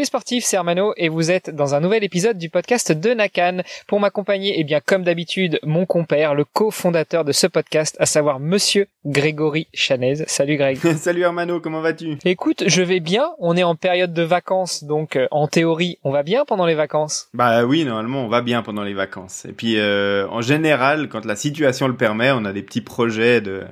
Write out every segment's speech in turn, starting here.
Salut les sportifs, c'est Armano et vous êtes dans un nouvel épisode du podcast de Nakan. Pour m'accompagner, eh bien comme d'habitude, mon compère, le cofondateur de ce podcast, à savoir Monsieur Grégory Chanez. Salut Greg. Salut Armano, comment vas-tu? Écoute, je vais bien. On est en période de vacances, donc euh, en théorie, on va bien pendant les vacances? Bah oui, normalement, on va bien pendant les vacances. Et puis, euh, en général, quand la situation le permet, on a des petits projets de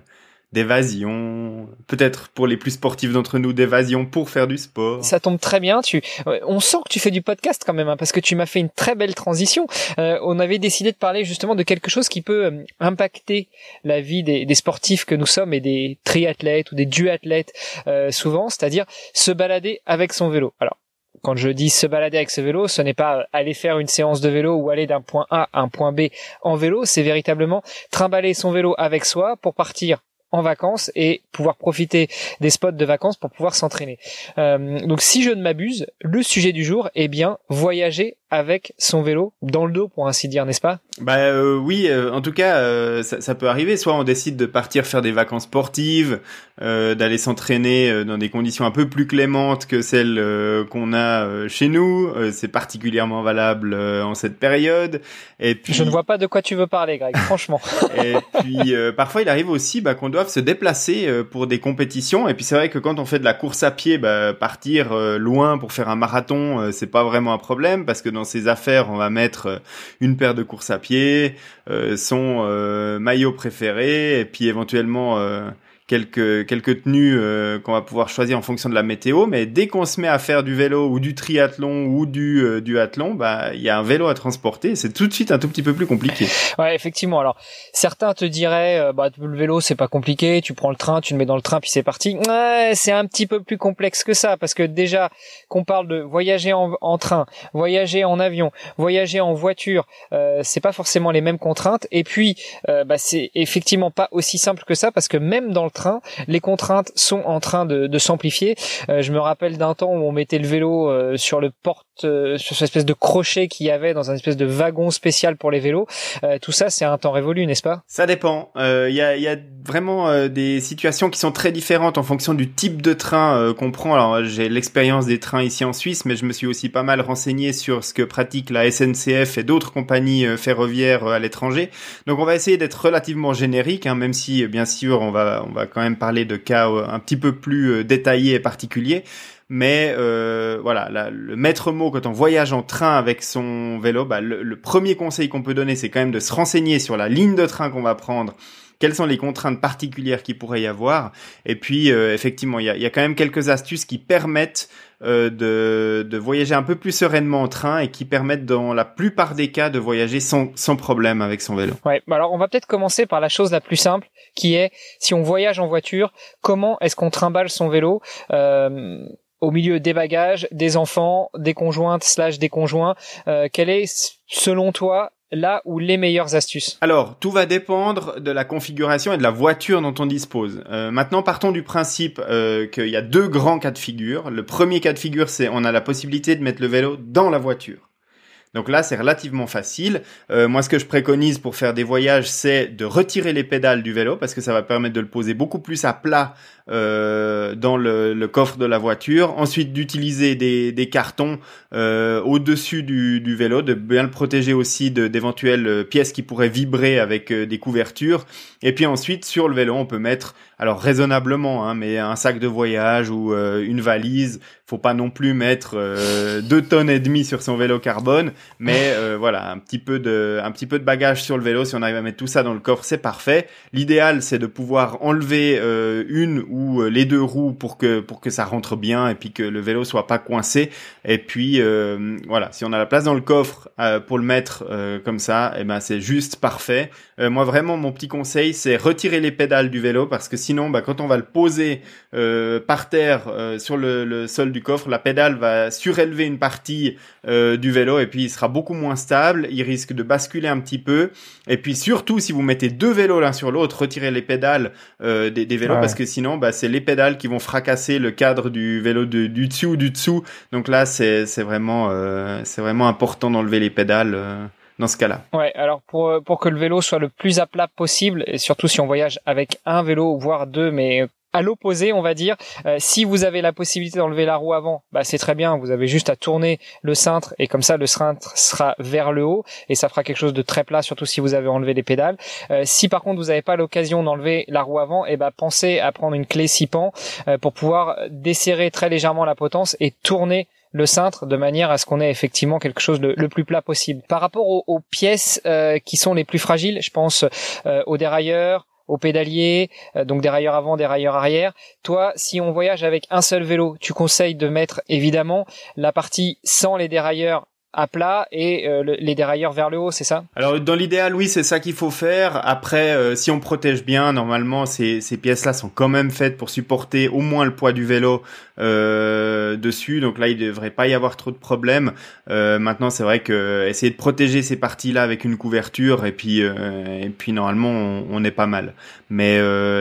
d'évasion, peut-être pour les plus sportifs d'entre nous d'évasion pour faire du sport. Ça tombe très bien. Tu, on sent que tu fais du podcast quand même, hein, parce que tu m'as fait une très belle transition. Euh, on avait décidé de parler justement de quelque chose qui peut euh, impacter la vie des, des, sportifs que nous sommes et des triathlètes ou des duathlètes euh, souvent, c'est-à-dire se balader avec son vélo. Alors quand je dis se balader avec ce vélo, ce n'est pas aller faire une séance de vélo ou aller d'un point A à un point B en vélo, c'est véritablement trimballer son vélo avec soi pour partir en vacances et pouvoir profiter des spots de vacances pour pouvoir s'entraîner. Euh, donc si je ne m'abuse, le sujet du jour est bien voyager avec son vélo dans le dos pour ainsi dire, n'est-ce pas? Bah euh, oui, euh, en tout cas euh, ça, ça, peut arriver. Soit on décide de partir faire des vacances sportives, d'aller s'entraîner dans des conditions un peu plus clémentes que celles qu'on a chez nous. C'est particulièrement valable en cette période. Et puis je ne vois pas de quoi tu veux parler, Greg. Franchement. et puis parfois il arrive aussi bah, qu'on doive se déplacer pour des compétitions. Et puis c'est vrai que quand on fait de la course à pied, bah, partir loin pour faire un marathon, c'est pas vraiment un problème parce que dans ses affaires, on va mettre euh, une paire de courses à pied, euh, son euh, maillot préféré, et puis éventuellement quelques quelques tenues euh, qu'on va pouvoir choisir en fonction de la météo mais dès qu'on se met à faire du vélo ou du triathlon ou du euh, duathlon bah il y a un vélo à transporter c'est tout de suite un tout petit peu plus compliqué. Ouais, effectivement. Alors certains te diraient euh, bah le vélo c'est pas compliqué, tu prends le train, tu le mets dans le train puis c'est parti. Ouais, c'est un petit peu plus complexe que ça parce que déjà qu'on parle de voyager en, en, train, voyager en avion, voyager en voiture, euh, c'est pas forcément les mêmes contraintes et puis bah c'est effectivement pas aussi simple que ça parce que même dans le Les contraintes sont en train de, de s'amplifier. Euh, je me rappelle d'un temps où on mettait le vélo euh, sur le porte, euh, sur cette espèce de crochet qu'il y avait dans un espèce de wagon spécial pour les vélos. tout ça, c'est un temps révolu, n'est-ce pas? Ça dépend. Il y a, y, a, vraiment des situations qui sont très différentes en fonction du type de train qu'on prend. Alors, j'ai l'expérience des trains ici en Suisse, mais je me suis aussi pas mal renseigné sur ce que pratique la SNCF et d'autres compagnies ferroviaires à l'étranger. Donc, on va essayer d'être relativement générique, hein, même si, bien sûr, on va, on va quand même parler de cas euh, un petit peu plus euh, détaillés et particuliers. Mais euh, voilà, le maître mot quand on voyage en train avec son vélo, bah, le, premier conseil qu'on peut donner, c'est quand même de se renseigner sur la ligne de train qu'on va prendre quelles sont les contraintes particulières qu'il pourrait y avoir. Et puis, effectivement, il y a, y a, quand même quelques astuces qui permettent euh, de, de, voyager un peu plus sereinement en train et qui permettent dans la plupart des cas de voyager sans, sans problème avec son vélo. Ouais, bah alors on va peut-être commencer par la chose la plus simple qui est si on voyage en voiture, comment est-ce qu'on trimballe son vélo? Euh, au milieu des bagages, des enfants, des conjointes slash des conjoints. Euh, quelle est, selon toi, là où les meilleures astuces? Alors, tout va dépendre de la configuration et de la voiture dont on dispose. Euh, maintenant, partons du principe euh, qu'il y a deux grands cas de figure. Le premier cas de figure, c'est on a la possibilité de mettre le vélo dans la voiture. Donc là, c'est relativement facile. Euh, moi, ce que je préconise pour faire des voyages, c'est de retirer les pédales du vélo parce que ça va permettre de le poser beaucoup plus à plat euh, dans le, coffre de la voiture. Ensuite, d'utiliser des, cartons euh, au-dessus du, vélo, de bien le protéger aussi d'éventuelles pièces qui pourraient vibrer avec des couvertures. Et puis ensuite, sur le vélo, on peut mettre, alors raisonnablement, hein, mais un sac de voyage ou une valise. Faut pas non plus mettre deux tonnes et demie sur son vélo carbone, mais voilà, un petit peu de, un petit peu de bagage sur le vélo. Si on arrive à mettre tout ça dans le coffre, c'est parfait. L'idéal, c'est de pouvoir enlever une ou ou euh, les deux roues pour que pour que ça rentre bien et puis que le vélo soit pas coincé. Et puis euh, voilà, si on a la place dans le coffre euh, pour le mettre comme ça, et eh ben c'est juste parfait. moi vraiment mon petit conseil c'est retirer les pédales du vélo parce que sinon bah, quand on va le poser par terre sur le, le, sol du coffre, la pédale va surélever une partie du vélo et puis il sera beaucoup moins stable. Il risque de basculer un petit peu. Et puis surtout si vous mettez deux vélos l'un sur l'autre, retirez les pédales des, des, vélos parce que sinon bah, c'est les pédales qui vont fracasser le cadre du vélo du dessus ou du dessous. Donc là, c'est vraiment, euh, c'est vraiment important d'enlever les pédales. Euh, dans ce cas-là. Ouais, alors pour euh, pour que le vélo soit le plus à plat possible et surtout si on voyage avec un vélo voire deux mais à l'opposé, on va dire, euh, si vous avez la possibilité d'enlever la roue avant, bah c'est très bien. Vous avez juste à tourner le cintre et comme ça le cintre sera vers le haut et ça fera quelque chose de très plat, surtout si vous avez enlevé les pédales. Euh, si par contre vous n'avez pas l'occasion d'enlever la roue avant, et eh ben pensez à prendre une clé six pans euh, pour pouvoir desserrer très légèrement la potence et tourner le cintre de manière à ce qu'on ait effectivement quelque chose de le plus plat possible. Par rapport aux, pièces qui sont les plus fragiles, je pense aux dérailleurs, au pédalier, euh, donc dérailleur avant, dérailleur arrière. Toi, si on voyage avec un seul vélo, tu conseilles de mettre évidemment la partie sans les dérailleurs à plat et euh, les dérailleurs vers le haut, c'est ça? Alors dans l'idéal, oui, c'est ça qu'il faut faire. Après, euh, si on protège bien, normalement, ces, ces pièces-là sont quand même faites pour supporter au moins le poids du vélo euh, dessus. Donc là, il devrait pas y avoir trop de problèmes. Euh, maintenant, c'est vrai que essayer de protéger ces parties-là avec une couverture et puis euh, et puis normalement, on, on, est pas mal. Mais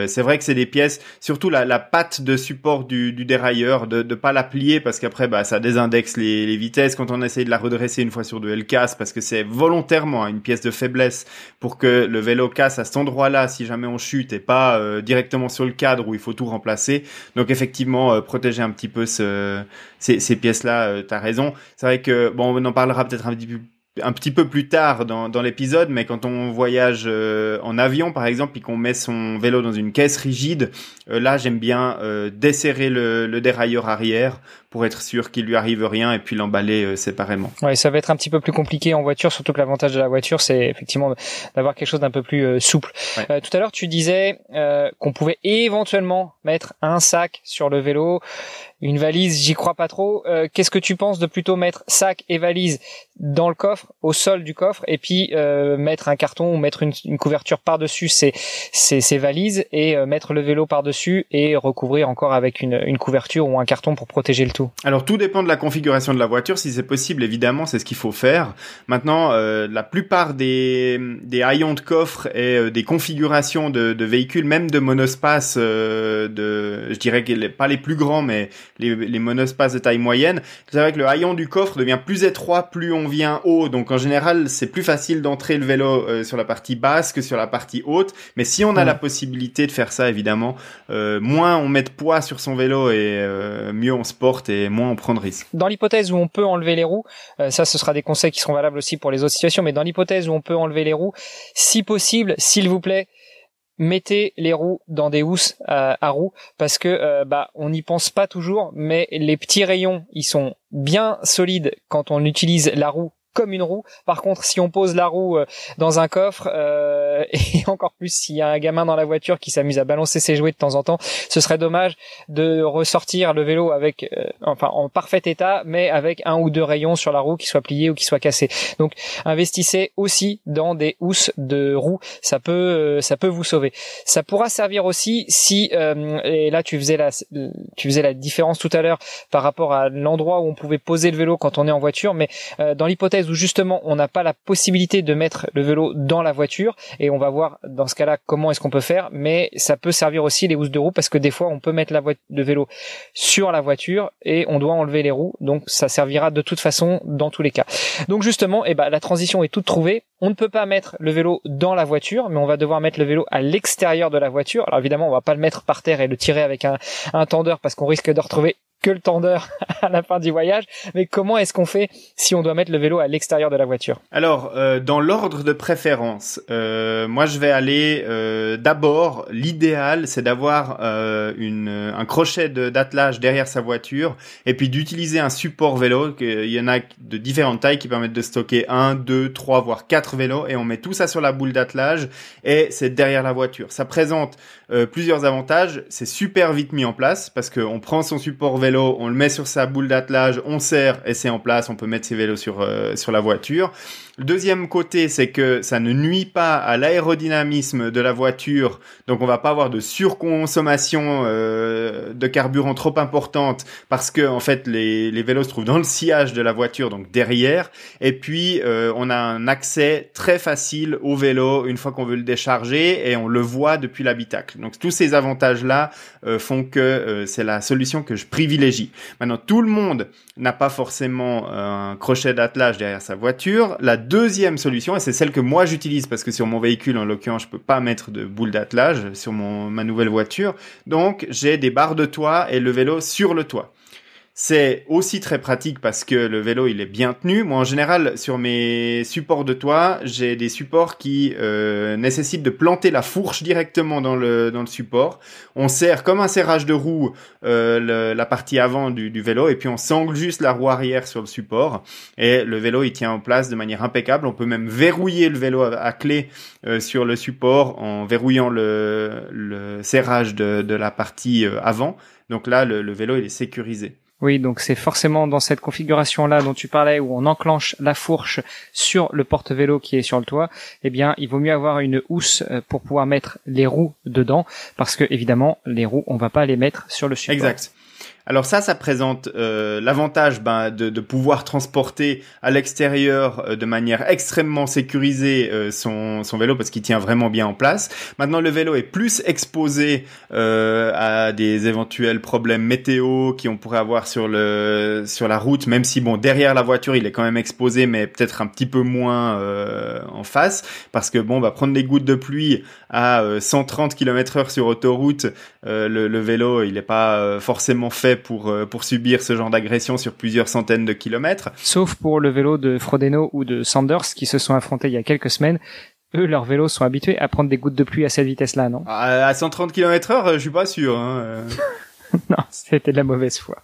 c'est vrai que c'est des pièces, surtout la, la patte de support du, du dérailleur, de ne pas la plier parce qu'après, bah, ça désindexe les, les vitesses quand on essaye de la redresser une fois sur deux, elle casse parce que c'est volontairement une pièce de faiblesse pour que le vélo casse à cet endroit-là si jamais on chute et pas directement sur le cadre où il faut tout remplacer. Donc effectivement, protéger un petit peu ce, ces, ces pièces-là. Euh, T'as raison. C'est vrai que bon, on en parlera peut-être un petit peu un petit peu plus tard dans, dans l'épisode, mais quand on voyage euh, en avion par exemple et qu'on met son vélo dans une caisse rigide, euh, là j'aime bien euh, desserrer le, le, dérailleur arrière pour être sûr qu'il lui arrive rien et puis l'emballer séparément. Ouais, ça va être un petit peu plus compliqué en voiture, surtout que l'avantage de la voiture c'est effectivement d'avoir quelque chose d'un peu plus souple. tout à l'heure tu disais qu'on pouvait éventuellement mettre un sac sur le vélo une valise, j'y crois pas trop. Euh, qu'est-ce que tu penses de plutôt mettre sac et valise dans le coffre, au sol du coffre, et puis euh, mettre un carton ou mettre une, couverture par-dessus ces, ces, valises et euh, mettre le vélo par-dessus et recouvrir encore avec une, une couverture ou un carton pour protéger le tout Alors tout dépend de la configuration de la voiture. Si c'est possible, évidemment, c'est ce qu'il faut faire. Maintenant, la plupart des, des haillons de coffre et des configurations de, de véhicules, même de monospace, de, je dirais pas les plus grands, mais les, les monospaces de taille moyenne. C'est vrai que le haillon du coffre devient plus étroit plus on vient haut. Donc en général, c'est plus facile d'entrer le vélo euh, sur la partie basse que sur la partie haute. Mais si on a la possibilité de faire ça, évidemment, euh, moins on met de poids sur son vélo et euh, mieux on se porte et moins on prend de risques. Dans l'hypothèse où on peut enlever les roues, ça ce sera des conseils qui seront valables aussi pour les autres situations, mais dans l'hypothèse où on peut enlever les roues, si possible, s'il vous plaît, mettez les roues dans des housses à, roues parce que euh, bah on n'y pense pas toujours mais les petits rayons ils sont bien solides quand on utilise la roue comme une roue. Par contre, si on pose la roue euh, dans un coffre, euh, et encore plus s'il y a un gamin dans la voiture qui s'amuse à balancer ses jouets de temps en temps, ce serait dommage de ressortir le vélo avec, euh, enfin, en parfait état, mais avec un ou deux rayons sur la roue qui soient pliés ou qui soient cassés. Donc, investissez aussi dans des housses de roues. Ça peut, ça peut vous sauver. Ça pourra servir aussi si, et là tu faisais la, tu faisais la différence tout à l'heure par rapport à l'endroit où on pouvait poser le vélo quand on est en voiture, mais dans l'hypothèse où justement on n'a pas la possibilité de mettre le vélo dans la voiture et on va voir dans ce cas-là comment est-ce qu'on peut faire mais ça peut servir aussi les housses de roues parce que des fois on peut mettre la le vélo sur la voiture et on doit enlever les roues donc ça servira de toute façon dans tous les cas. Donc justement eh ben la transition est toute trouvée. On ne peut pas mettre le vélo dans la voiture mais on va devoir mettre le vélo à l'extérieur de la voiture. Alors évidemment on va pas le mettre par terre et le tirer avec un, un tendeur parce qu'on risque de retrouver que le tendeur à la fin du voyage. Mais comment est-ce qu'on fait si on doit mettre le vélo à l'extérieur de la voiture? Alors, euh, dans l'ordre de préférence, euh, moi je vais aller euh, d'abord. L'idéal, c'est d'avoir euh, un crochet d'attelage derrière sa voiture et puis d'utiliser un support vélo. Il y en a de différentes tailles qui permettent de stocker un, deux, trois, voire quatre vélos et on met tout ça sur la boule d'attelage et c'est derrière la voiture. Ça présente plusieurs avantages. C'est super vite mis en place parce qu'on prend son support vélo on le met sur sa boule d'attelage, on serre et c'est en place, on peut mettre ses vélos sur, euh, sur la voiture. Le deuxième côté, c'est que ça ne nuit pas à l'aérodynamisme de la voiture, donc on va pas avoir de surconsommation euh, de carburant trop importante parce que en fait les, les vélos se trouvent dans le sillage de la voiture, donc derrière. Et puis euh, on a un accès très facile au vélo une fois qu'on veut le décharger et on le voit depuis l'habitacle. Donc tous ces avantages là font que c'est la solution que je privilégie. Maintenant tout le monde n'a pas forcément un crochet d'attelage derrière sa voiture. Deuxième solution, et c'est celle que moi j'utilise parce que sur mon véhicule, en l'occurrence, je peux pas mettre de boule d'attelage sur mon, ma nouvelle voiture. Donc, j'ai des barres de toit et le vélo sur le toit. C'est aussi très pratique parce que le vélo il est bien tenu. Moi en général sur mes supports de toit, j'ai des supports qui euh, nécessitent de planter la fourche directement dans le dans le support. On serre comme un serrage de roue euh, la partie avant du, vélo et puis on sangle juste la roue arrière sur le support et le vélo il tient en place de manière impeccable. On peut même verrouiller le vélo à, clé euh, sur le support en verrouillant le, le serrage de, de la partie euh, avant. Donc là le, le vélo il est sécurisé. Oui, donc c'est forcément dans cette configuration-là dont tu parlais où on enclenche la fourche sur le porte-vélo qui est sur le toit. Eh bien, il vaut mieux avoir une housse euh, pour pouvoir mettre les roues dedans parce que évidemment, les roues, on va pas les mettre sur le support. Exact. Alors ça, ça présente euh, l'avantage ben, de, pouvoir transporter à l'extérieur euh, de manière extrêmement sécurisée euh, son, vélo parce qu'il tient vraiment bien en place. Maintenant, le vélo est plus exposé à des éventuels problèmes météo qui on pourrait avoir sur la route, même si bon derrière la voiture il est quand même exposé, mais peut-être un petit peu moins en face parce que bon, bah prendre des gouttes de pluie à 130 km/h sur autoroute, le, le, vélo il n'est pas forcément fait pour euh, pour subir ce genre d'agression sur plusieurs centaines de kilomètres. Sauf pour le vélo de Frodeno ou de Sanders qui se sont affrontés il y a quelques semaines. Eux, leurs vélos sont habitués à prendre des gouttes de pluie à cette vitesse-là, non? À 130 km heure, je suis pas sûr. Hein. Euh. non, c'était de la mauvaise foi.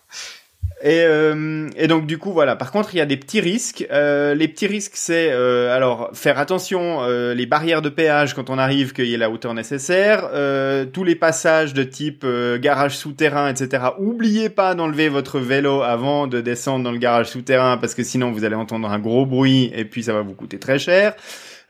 Et, euh, et, donc du coup voilà. Par contre, il y a des petits risques. Euh, les petits risques, c'est euh, alors faire attention euh, les barrières de péage quand on arrive qu'il y ait la hauteur nécessaire. Euh, tous les passages de type euh, garage souterrain, etc. Oubliez pas d'enlever votre vélo avant de descendre dans le garage souterrain parce que sinon vous allez entendre un gros bruit et puis ça va vous coûter très cher.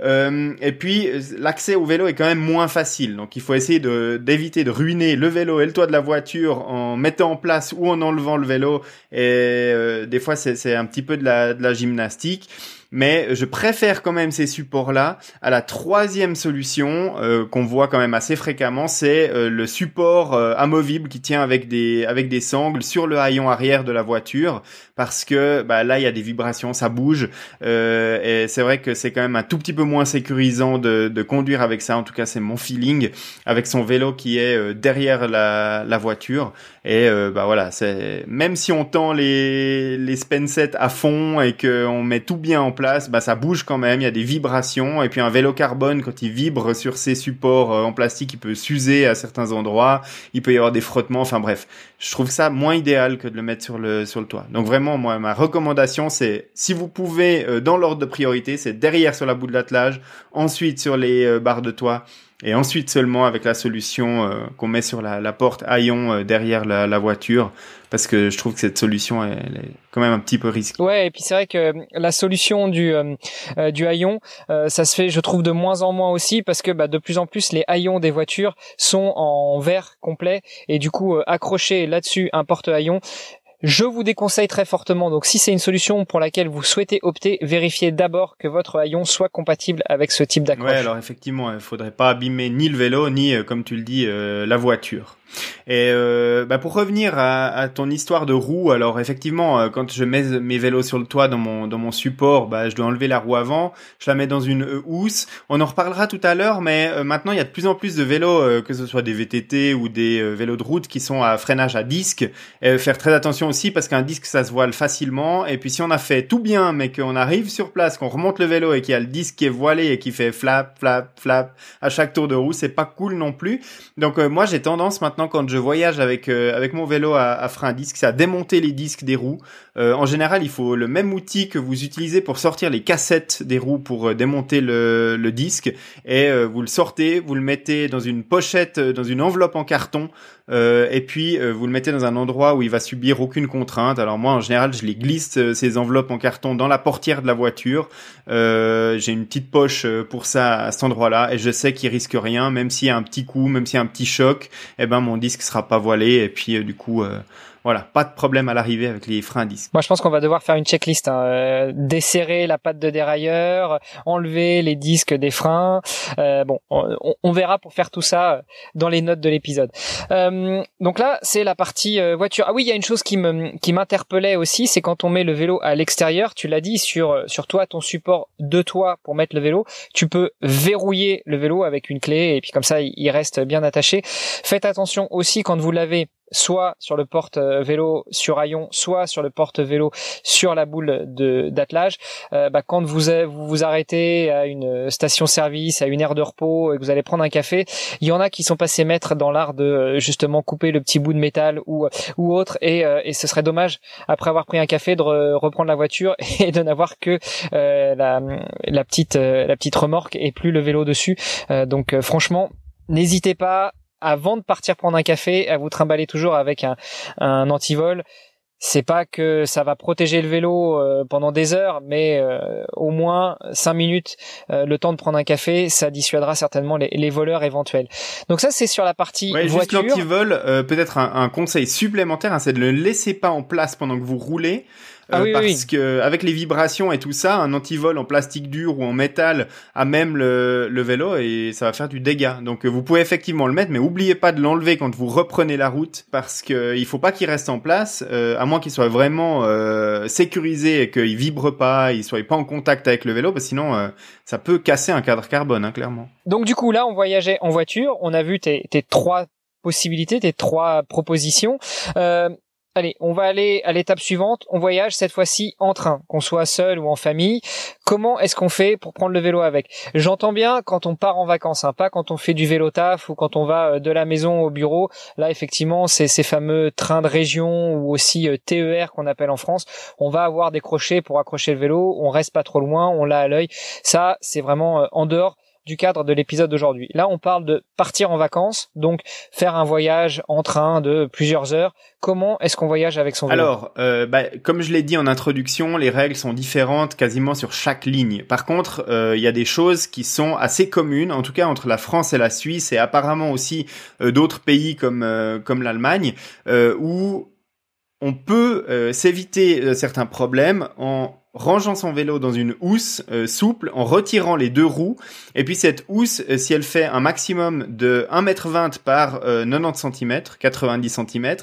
Euh, et puis l'accès au vélo est quand même moins facile, donc il faut essayer d'éviter de ruiner le vélo et le toit de la voiture en mettant en place ou en enlevant le vélo. Et euh, des fois c'est un petit peu de la, de la gymnastique mais je préfère quand même ces supports-là à la troisième solution euh, qu'on voit quand même assez fréquemment, c'est euh, le support euh, amovible qui tient avec des avec des sangles sur le haillon arrière de la voiture, parce que bah, là il y a des vibrations, ça bouge, et c'est vrai que c'est quand même un tout petit peu moins sécurisant de, de conduire avec ça. En tout cas, c'est mon feeling avec son vélo qui est derrière la, la voiture. Et bah voilà, c'est même si on tend les les spensets à fond et qu'on met tout bien en place bah ça bouge quand même, il y a des vibrations et puis un vélo carbone quand il vibre sur ses supports euh, en plastique, il peut s'user à certains endroits, il peut y avoir des frottements, enfin bref, je trouve ça moins idéal que de le mettre sur le sur le toit. Donc vraiment moi ma recommandation c'est si vous pouvez euh, dans l'ordre de priorité, c'est derrière sur la bout de l'attelage, ensuite sur les euh, barres de toit et ensuite seulement avec la solution qu'on met sur la, porte haillon derrière la, voiture parce que je trouve que cette solution elle, est quand même un petit peu risquée. Ouais, et puis c'est vrai que la solution du euh, euh, du haillon, euh, ça se fait, je trouve, de moins en moins aussi parce que bah, de plus en plus les haillons des voitures sont en verre complet et du coup accrocher là-dessus un porte-haillon je vous déconseille très fortement, donc si c'est une solution pour laquelle vous souhaitez opter, vérifiez d'abord que votre haillon soit compatible avec ce type d'accroche. Ouais, alors effectivement, il faudrait pas abîmer ni le vélo, ni, comme tu le dis, la voiture. Et euh, bah pour revenir à, ton histoire de roue, alors effectivement, euh, quand je mets mes vélos sur le toit dans mon dans mon support, bah je dois enlever la roue avant, je la mets dans une euh, housse. On en reparlera tout à l'heure, mais euh, maintenant il y a de plus en plus de vélos, que ce soit des VTT ou des vélos de route, qui sont à freinage à disque. Faire très attention aussi parce qu'un disque ça se voile facilement. Et puis si on a fait tout bien, mais qu'on arrive sur place, qu'on remonte le vélo et qu'il y a le disque qui est voilé et qui fait flap flap flap à chaque tour de roue, c'est pas cool non plus. Donc moi j'ai tendance maintenant quand je voyage avec euh, avec mon vélo à, frein disque, c'est à démonter les disques des roues. Euh, en général, il faut le même outil que vous utilisez pour sortir les cassettes des roues pour euh, démonter le, le disque et vous le sortez, vous le mettez dans une pochette, dans une enveloppe en carton et puis vous le mettez dans un endroit où il va subir aucune contrainte. Alors moi, en général, je les glisse ces enveloppes en carton dans la portière de la voiture. J'ai une petite poche pour ça à cet endroit-là et je sais qu'il risque rien, même s'il y a un petit coup, même s'il y a un petit choc, eh ben mon disque sera pas voilé et puis euh, du coup euh, voilà, pas de problème à l'arrivée avec les freins à disque. Moi, je pense qu'on va devoir faire une checklist, hein. Euh, desserrer la patte de dérailleur, enlever les disques des freins. Euh, bon, on, verra pour faire tout ça dans les notes de l'épisode. donc là, c'est la partie voiture. Ah oui, il y a une chose qui me qui m'interpellait aussi, c'est quand on met le vélo à l'extérieur. Tu l'as dit sur sur toi, ton support de toi pour mettre le vélo, tu peux verrouiller le vélo avec une clé et puis comme ça, il reste bien attaché. Faites attention aussi quand vous l'avez soit sur le porte-vélo sur haillon, soit sur le porte-vélo sur la boule de d'attelage. Euh, bah, quand vous, vous vous arrêtez à une station-service, à une aire de repos et que vous allez prendre un café, il y en a qui sont passés maîtres dans l'art de euh, justement couper le petit bout de métal ou ou autre et, euh, et ce serait dommage après avoir pris un café de reprendre la voiture et de n'avoir que la, la petite la petite remorque et plus le vélo dessus. donc franchement, n'hésitez pas avant de partir prendre un café, à vous trimballer toujours avec un, un antivol. C'est pas que ça va protéger le vélo euh, pendant des heures, mais euh, au moins cinq minutes, euh, le temps de prendre un café, ça dissuadera certainement les, voleurs éventuels. Donc ça, c'est sur la partie ouais, voiture. Juste l'antivol, peut-être un, un, conseil supplémentaire, hein, c'est de ne le laisser pas en place pendant que vous roulez. Ah euh, parce que avec les vibrations et tout ça, un antivol en plastique dur ou en métal a même le, le vélo et ça va faire du dégât. Donc euh, vous pouvez effectivement le mettre, mais oubliez pas de l'enlever quand vous reprenez la route parce que il faut pas qu'il reste en place, euh, à moins qu'il soit vraiment euh, sécurisé et qu'il vibre pas, il soit pas en contact avec le vélo, parce que sinon ça peut casser un cadre carbone, hein, clairement. Donc du coup là, on voyageait en voiture, on a vu tes, tes trois possibilités, tes trois propositions. Euh, Allez, on va aller à l'étape suivante. On voyage cette fois-ci en train, qu'on soit seul ou en famille. Comment est-ce qu'on fait pour prendre le vélo avec? J'entends bien quand on part en vacances, hein, pas quand on fait du vélo taf ou quand on va euh, de la maison au bureau. Là, effectivement, c'est ces fameux trains de région ou aussi euh, TER qu'on appelle en France. On va avoir des crochets pour accrocher le vélo. On reste pas trop loin, on l'a à l'œil. Ça, c'est vraiment euh, en dehors du cadre de l'épisode d'aujourd'hui. Là, on parle de partir en vacances, donc faire un voyage en train de plusieurs heures. Comment est-ce qu'on voyage avec son vélo? Alors, euh, bah, comme je l'ai dit en introduction, les règles sont différentes quasiment sur chaque ligne. Par contre, euh, il y a des choses qui sont assez communes, en tout cas entre la France et la Suisse, et apparemment aussi euh, d'autres pays comme comme l'Allemagne, où on peut s'éviter certains problèmes en rangeant son vélo dans une housse euh, souple, en retirant les deux roues. Et puis cette housse, euh, si elle fait un maximum de 1m20 par 90 cm, 90 cm,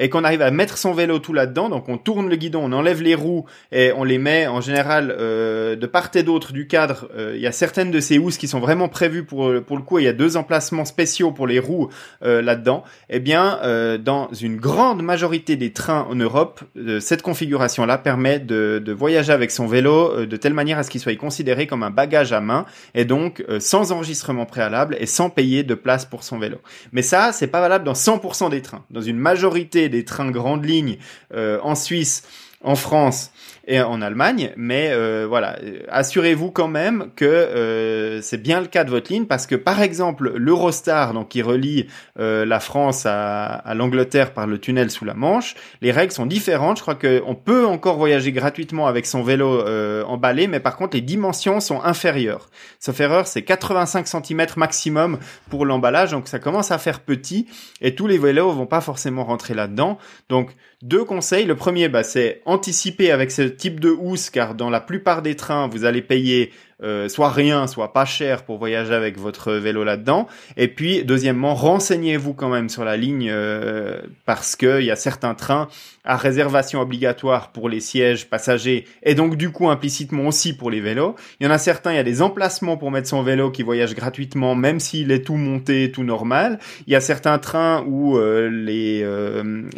et qu'on arrive à mettre son vélo tout là-dedans, donc on tourne le guidon, on enlève les roues et on les met en général euh, de part et d'autre du cadre. Il y a certaines de ces housses qui sont vraiment prévues pour pour le coup. Il y a deux emplacements spéciaux pour les roues là-dedans. Eh bien, dans une grande majorité des trains en Europe, cette configuration-là permet de, de voyager avec son vélo euh, de telle manière à ce qu'il soit considéré comme un bagage à main et donc euh, sans enregistrement préalable et sans payer de place pour son vélo. Mais ça, c'est pas valable dans 100% des trains. Dans une majorité des trains grandes lignes euh, en Suisse, en France et en Allemagne. Mais euh, voilà, assurez-vous quand même que euh, c'est bien le cas de votre ligne parce que par exemple l'Eurostar, donc qui relie euh, la France à, à l'Angleterre par le tunnel sous la Manche, les règles sont différentes. Je crois qu'on peut encore voyager gratuitement avec son vélo emballé, mais par contre les dimensions sont inférieures. Sauf erreur, c'est 85 cm maximum pour l'emballage, donc ça commence à faire petit et tous les vélos vont pas forcément rentrer là-dedans. Donc deux conseils. Le premier, bah, c'est anticiper avec ce type de housse, car dans la plupart des trains, vous allez payer euh, soit rien, soit pas cher pour voyager avec votre vélo là-dedans. Et puis, deuxièmement, renseignez-vous quand même sur la ligne euh, parce qu'il y a certains trains à réservation obligatoire pour les sièges passagers et donc du coup implicitement aussi pour les vélos. Il y en a certains, il y a des emplacements pour mettre son vélo qui voyage gratuitement même s'il est tout monté, tout normal. Il y a certains trains où euh, les,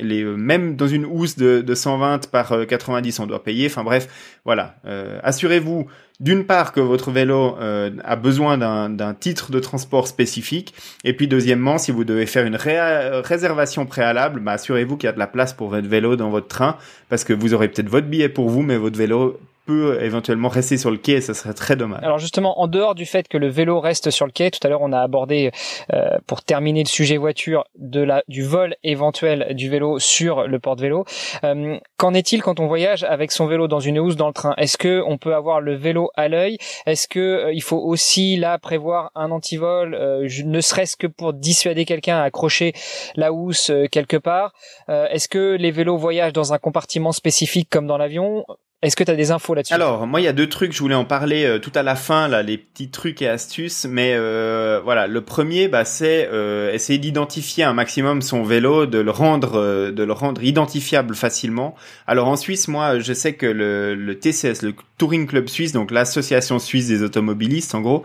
les même dans une housse de, de 120 par 90 on doit payer. Enfin bref, voilà. Assurez-vous d'une part que votre vélo euh, a besoin d'un titre de transport spécifique, et puis deuxièmement, si vous devez faire une réservation préalable, bah, assurez-vous qu'il y a de la place pour votre vélo dans votre train, parce que vous aurez peut-être votre billet pour vous, mais votre vélo peut éventuellement rester sur le quai ça serait très dommage. Alors justement, en dehors du fait que le vélo reste sur le quai, tout à l'heure on a abordé, euh, pour terminer le sujet voiture, de la, du vol éventuel du vélo sur le porte-vélo. Euh, qu'en est-il quand on voyage avec son vélo dans une housse dans le train? Est-ce que on peut avoir le vélo à l'œil? Est-ce que euh, il faut aussi là prévoir un antivol, ne serait-ce que pour dissuader quelqu'un à accrocher la housse quelque part? Est-ce que les vélos voyagent dans un compartiment spécifique comme dans l'avion? Est-ce que tu as des infos là-dessus? Alors, moi, il y a deux trucs, je voulais en parler euh, tout à la fin, là, les petits trucs et astuces. Mais euh, voilà, le premier, bah, c'est euh, essayer d'identifier un maximum son vélo, de le rendre, euh, de le rendre identifiable facilement. Alors en Suisse, moi, je sais que le, le TCS, le Touring Club Suisse, donc l'association suisse des automobilistes, en gros,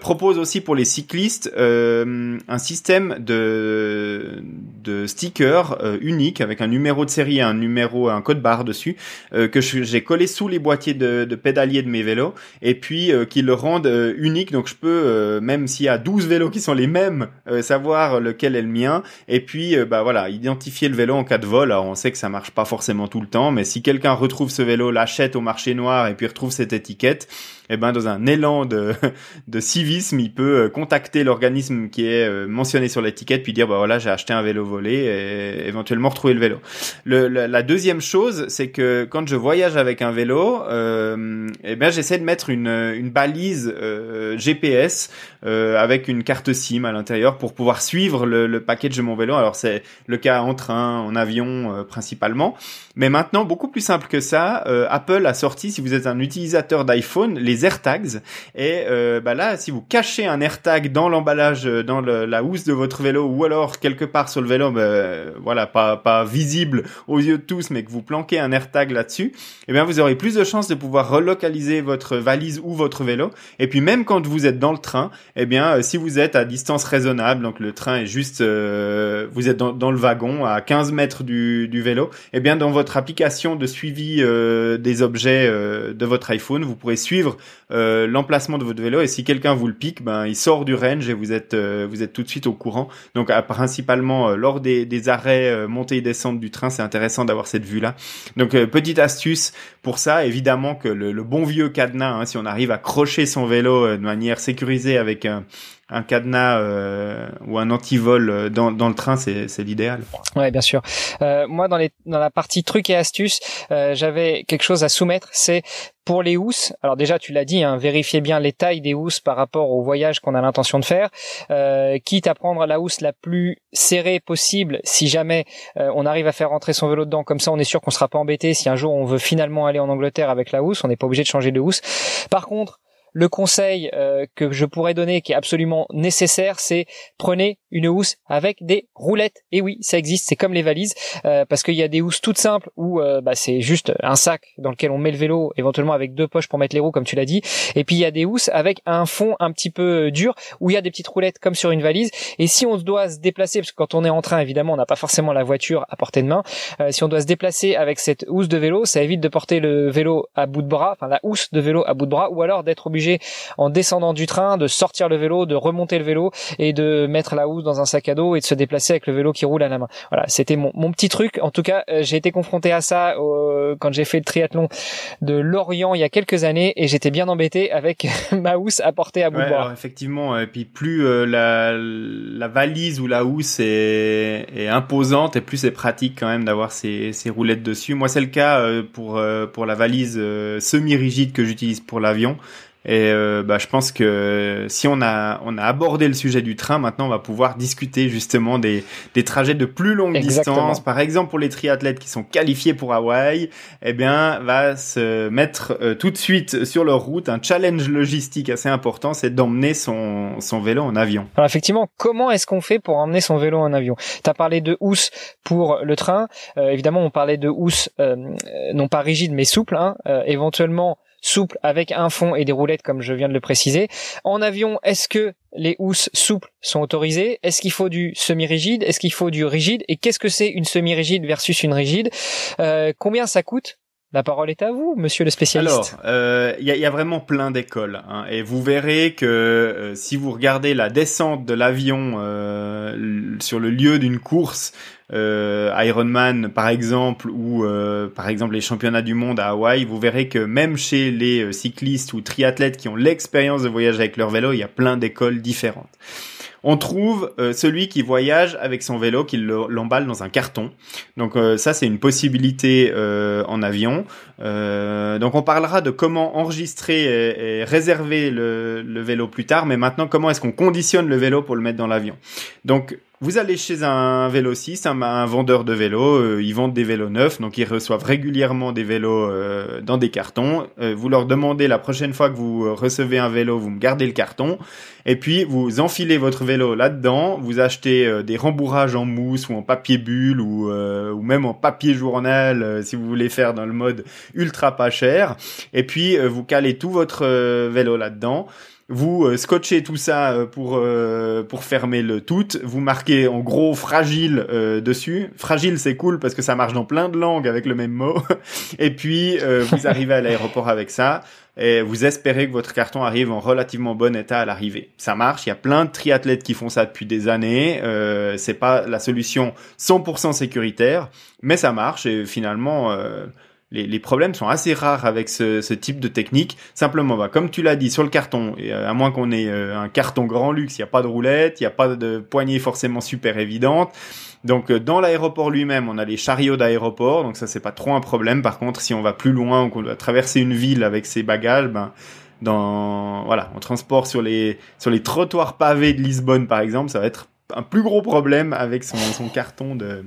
propose aussi pour les cyclistes un système de de stickers unique avec un numéro de série, un numéro, un code barre dessus que je j'ai collé sous les boîtiers de, de pédalier de mes vélos et puis euh, qui le rendent euh, unique. Donc je peux, euh, même s'il y a 12 vélos qui sont les mêmes, savoir lequel est le mien. Et puis bah voilà, identifier le vélo en cas de vol. Alors on sait que ça marche pas forcément tout le temps, mais si quelqu'un retrouve ce vélo, l'achète au marché noir et puis retrouve cette étiquette, eh ben dans un élan de, de civisme, il peut contacter l'organisme qui est mentionné sur l'étiquette puis dire bah voilà j'ai acheté un vélo volé et éventuellement retrouver le vélo. Le, la deuxième chose, c'est que quand je voyage avec un vélo, euh, eh bien j'essaie de mettre une, une balise euh, GPS euh, avec une carte SIM à l'intérieur pour pouvoir suivre le, le package de mon vélo. Alors c'est le cas en train, en avion euh, principalement, mais maintenant beaucoup plus simple que ça. Apple a sorti, si vous êtes un utilisateur d'iPhone, les AirTags. Et bah là, si vous cachez un AirTag dans l'emballage, dans la housse de votre vélo, ou alors quelque part sur le vélo, bah, voilà, pas pas visible aux yeux de tous, mais que vous planquez un AirTag là-dessus, bien vous aurez plus de chances de pouvoir relocaliser votre valise ou votre vélo. Et puis même quand vous êtes dans le train, eh bien euh, si vous êtes à distance raisonnable, donc le train est juste, euh, vous êtes dans, le wagon à 15 mètres du, vélo, eh bien dans votre application de suivi euh, des objets de votre iPhone, vous pourrez suivre l'emplacement de votre vélo. Et si quelqu'un vous le pique, ben il sort du range et vous êtes vous êtes tout de suite au courant. Donc principalement lors des, des arrêts montée et descente du train, c'est intéressant d'avoir cette vue là. Donc petite astuce pour ça, évidemment que le, bon vieux cadenas, hein, si on arrive à crocher son vélo euh, de manière sécurisée avec un, un cadenas euh, ou un antivol euh, dans, dans le train, c'est, c'est l'idéal. Ouais, bien sûr. Euh, moi, dans, les, dans la partie trucs et astuces, euh, j'avais quelque chose à soumettre. C'est pour les housses. Alors déjà, tu l'as dit, hein, vérifiez bien les tailles des housses par rapport au voyage qu'on a l'intention de faire. Euh, quitte à prendre la housse la plus serrée possible, si jamais on arrive à faire rentrer son vélo dedans. Comme ça, on est sûr qu'on sera pas embêté si un jour on veut finalement aller en Angleterre avec la housse. On n'est pas obligé de changer de housse. Par contre, le conseil euh, que je pourrais donner, qui est absolument nécessaire, c'est prenez une housse avec des roulettes. Et oui, ça existe, c'est comme les valises, euh, parce qu'il y a des housses toutes simples où euh, bah, c'est juste un sac dans lequel on met le vélo, éventuellement avec deux poches pour mettre les roues, comme tu l'as dit. Et puis il y a des housses avec un fond un petit peu dur où il y a des petites roulettes comme sur une valise. Et si on doit se déplacer, parce que quand on est en train, évidemment, on n'a pas forcément la voiture à portée de main. si on doit se déplacer avec cette housse de vélo, ça évite de porter le vélo à bout de bras, enfin la housse de vélo à bout de bras, ou alors d'être obligé en descendant du train de sortir le vélo, de remonter le vélo et de mettre la housse dans un sac à dos et de se déplacer avec le vélo qui roule à la main. Voilà, c'était mon, petit truc. En tout cas, euh, j'ai été confronté à ça quand j'ai fait le triathlon de Lorient il y a quelques années et j'étais bien embêté avec ma housse à porter à bout de bras. effectivement, et puis plus euh, la, valise ou la housse est, imposante et plus c'est pratique quand même d'avoir ces, roulettes dessus. Moi, c'est le cas euh, pour pour la valise semi-rigide que j'utilise pour l'avion. Et euh, bah, je pense que si on a on a abordé le sujet du train, maintenant on va pouvoir discuter justement des, des trajets de plus longue distance. Par exemple pour les triathlètes qui sont qualifiés pour Hawaï, eh bien va se mettre euh, tout de suite sur leur route un challenge logistique assez important, c'est d'emmener son son vélo en avion. Alors effectivement, comment est-ce qu'on fait pour emmener son vélo en avion? Tu as parlé de housse pour le train. Euh, évidemment, on parlait de housse non pas rigide mais souple. Hein. éventuellement souple avec un fond et des roulettes comme je viens de le préciser. En avion, est-ce que les housses souples sont autorisées? Est-ce qu'il faut du semi-rigide? Est-ce qu'il faut du rigide? Et qu'est-ce que c'est une semi-rigide versus une rigide? Euh, Combien ça coûte La parole est à vous, monsieur le spécialiste. Alors, euh, il y, a, y, a, vraiment plein d'écoles, hein, et vous verrez que euh, si vous regardez la descente de l'avion euh, sur le lieu d'une course, Ironman par exemple, ou par exemple les championnats du monde à Hawaï, vous verrez que même chez les cyclistes ou triathlètes qui ont l'expérience de voyager avec leur vélo, il y a plein d'écoles différentes on trouve euh, celui qui voyage avec son vélo, qui l'emballe dans un carton. Donc euh, ça, c'est une possibilité euh, en avion. donc on parlera de comment enregistrer et, réserver le, le, vélo plus tard, mais maintenant, comment est-ce qu'on conditionne le vélo pour le mettre dans l'avion? Donc vous allez chez un vélociste, un, un vendeur de vélos, euh, ils vendent des vélos neufs, donc ils reçoivent régulièrement des vélos euh, dans des cartons. Euh, vous leur demandez la prochaine fois que vous recevez un vélo, vous me gardez le carton, et puis vous enfilez votre vélo là-dedans, vous achetez des rembourrages en mousse ou en papier bulle ou, ou même en papier journal si vous voulez faire dans le mode ultra pas cher, et puis vous calez tout votre vélo là-dedans vous euh, scotchez tout ça euh, pour euh, pour fermer le tout. Vous marquez en gros fragile dessus. Fragile, c'est cool parce que ça marche dans plein de langues avec le même mot. et puis vous arrivez à l'aéroport avec ça et vous espérez que votre carton arrive en relativement bon état à l'arrivée. Ça marche. Il y a plein de triathlètes qui font ça depuis des années. Euh, c'est pas la solution 100% sécuritaire, mais ça marche et finalement les, problèmes sont assez rares avec ce, type de technique. Simplement, bah, comme tu l'as dit, sur le carton, euh, à moins qu'on ait euh, un carton grand luxe, il n'y a pas de roulette, il n'y a pas de poignée forcément super évidente. Donc euh, dans l'aéroport lui-même, on a les chariots d'aéroport, donc ça c'est pas trop un problème. Par contre, si on va plus loin, qu'on doit traverser une ville avec ses bagages, ben dans voilà, on transport sur les trottoirs pavés de Lisbonne par exemple, ça va être un plus gros problème avec son carton de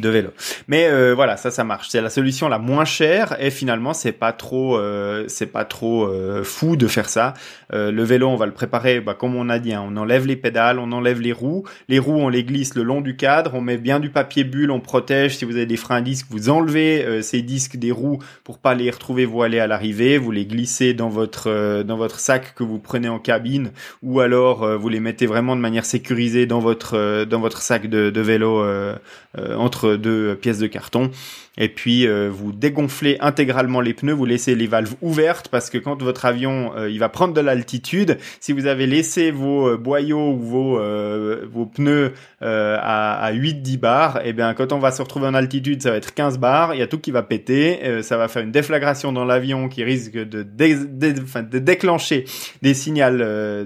de vélo. Mais euh, voilà, ça, ça marche. C'est la solution la moins chère et finalement, c'est pas trop, euh, c'est pas trop euh, fou de faire ça. le vélo, on va le préparer, bah, comme on a dit, hein, on enlève les pédales, on enlève les roues. Les roues, on les glisse le long du cadre, on met bien du papier bulle, on protège. Si vous avez des freins à disque, vous enlevez ces disques des roues pour pas les retrouver voilés à l'arrivée. Vous les glissez dans votre dans votre sac que vous prenez en cabine ou alors vous les mettez vraiment de manière sécurisée dans votre dans votre sac de, de vélo entre deux pièces de carton et puis euh, vous dégonflez intégralement les pneus, vous laissez les valves ouvertes parce que quand votre avion euh, il va prendre de l'altitude, si vous avez laissé vos euh, boyaux ou vos vos pneus à, à 8-10 bars, et eh bien quand on va se retrouver en altitude, ça va être 15 bars, il y a tout qui va péter, ça va faire une déflagration dans l'avion qui risque de, déclencher des signaux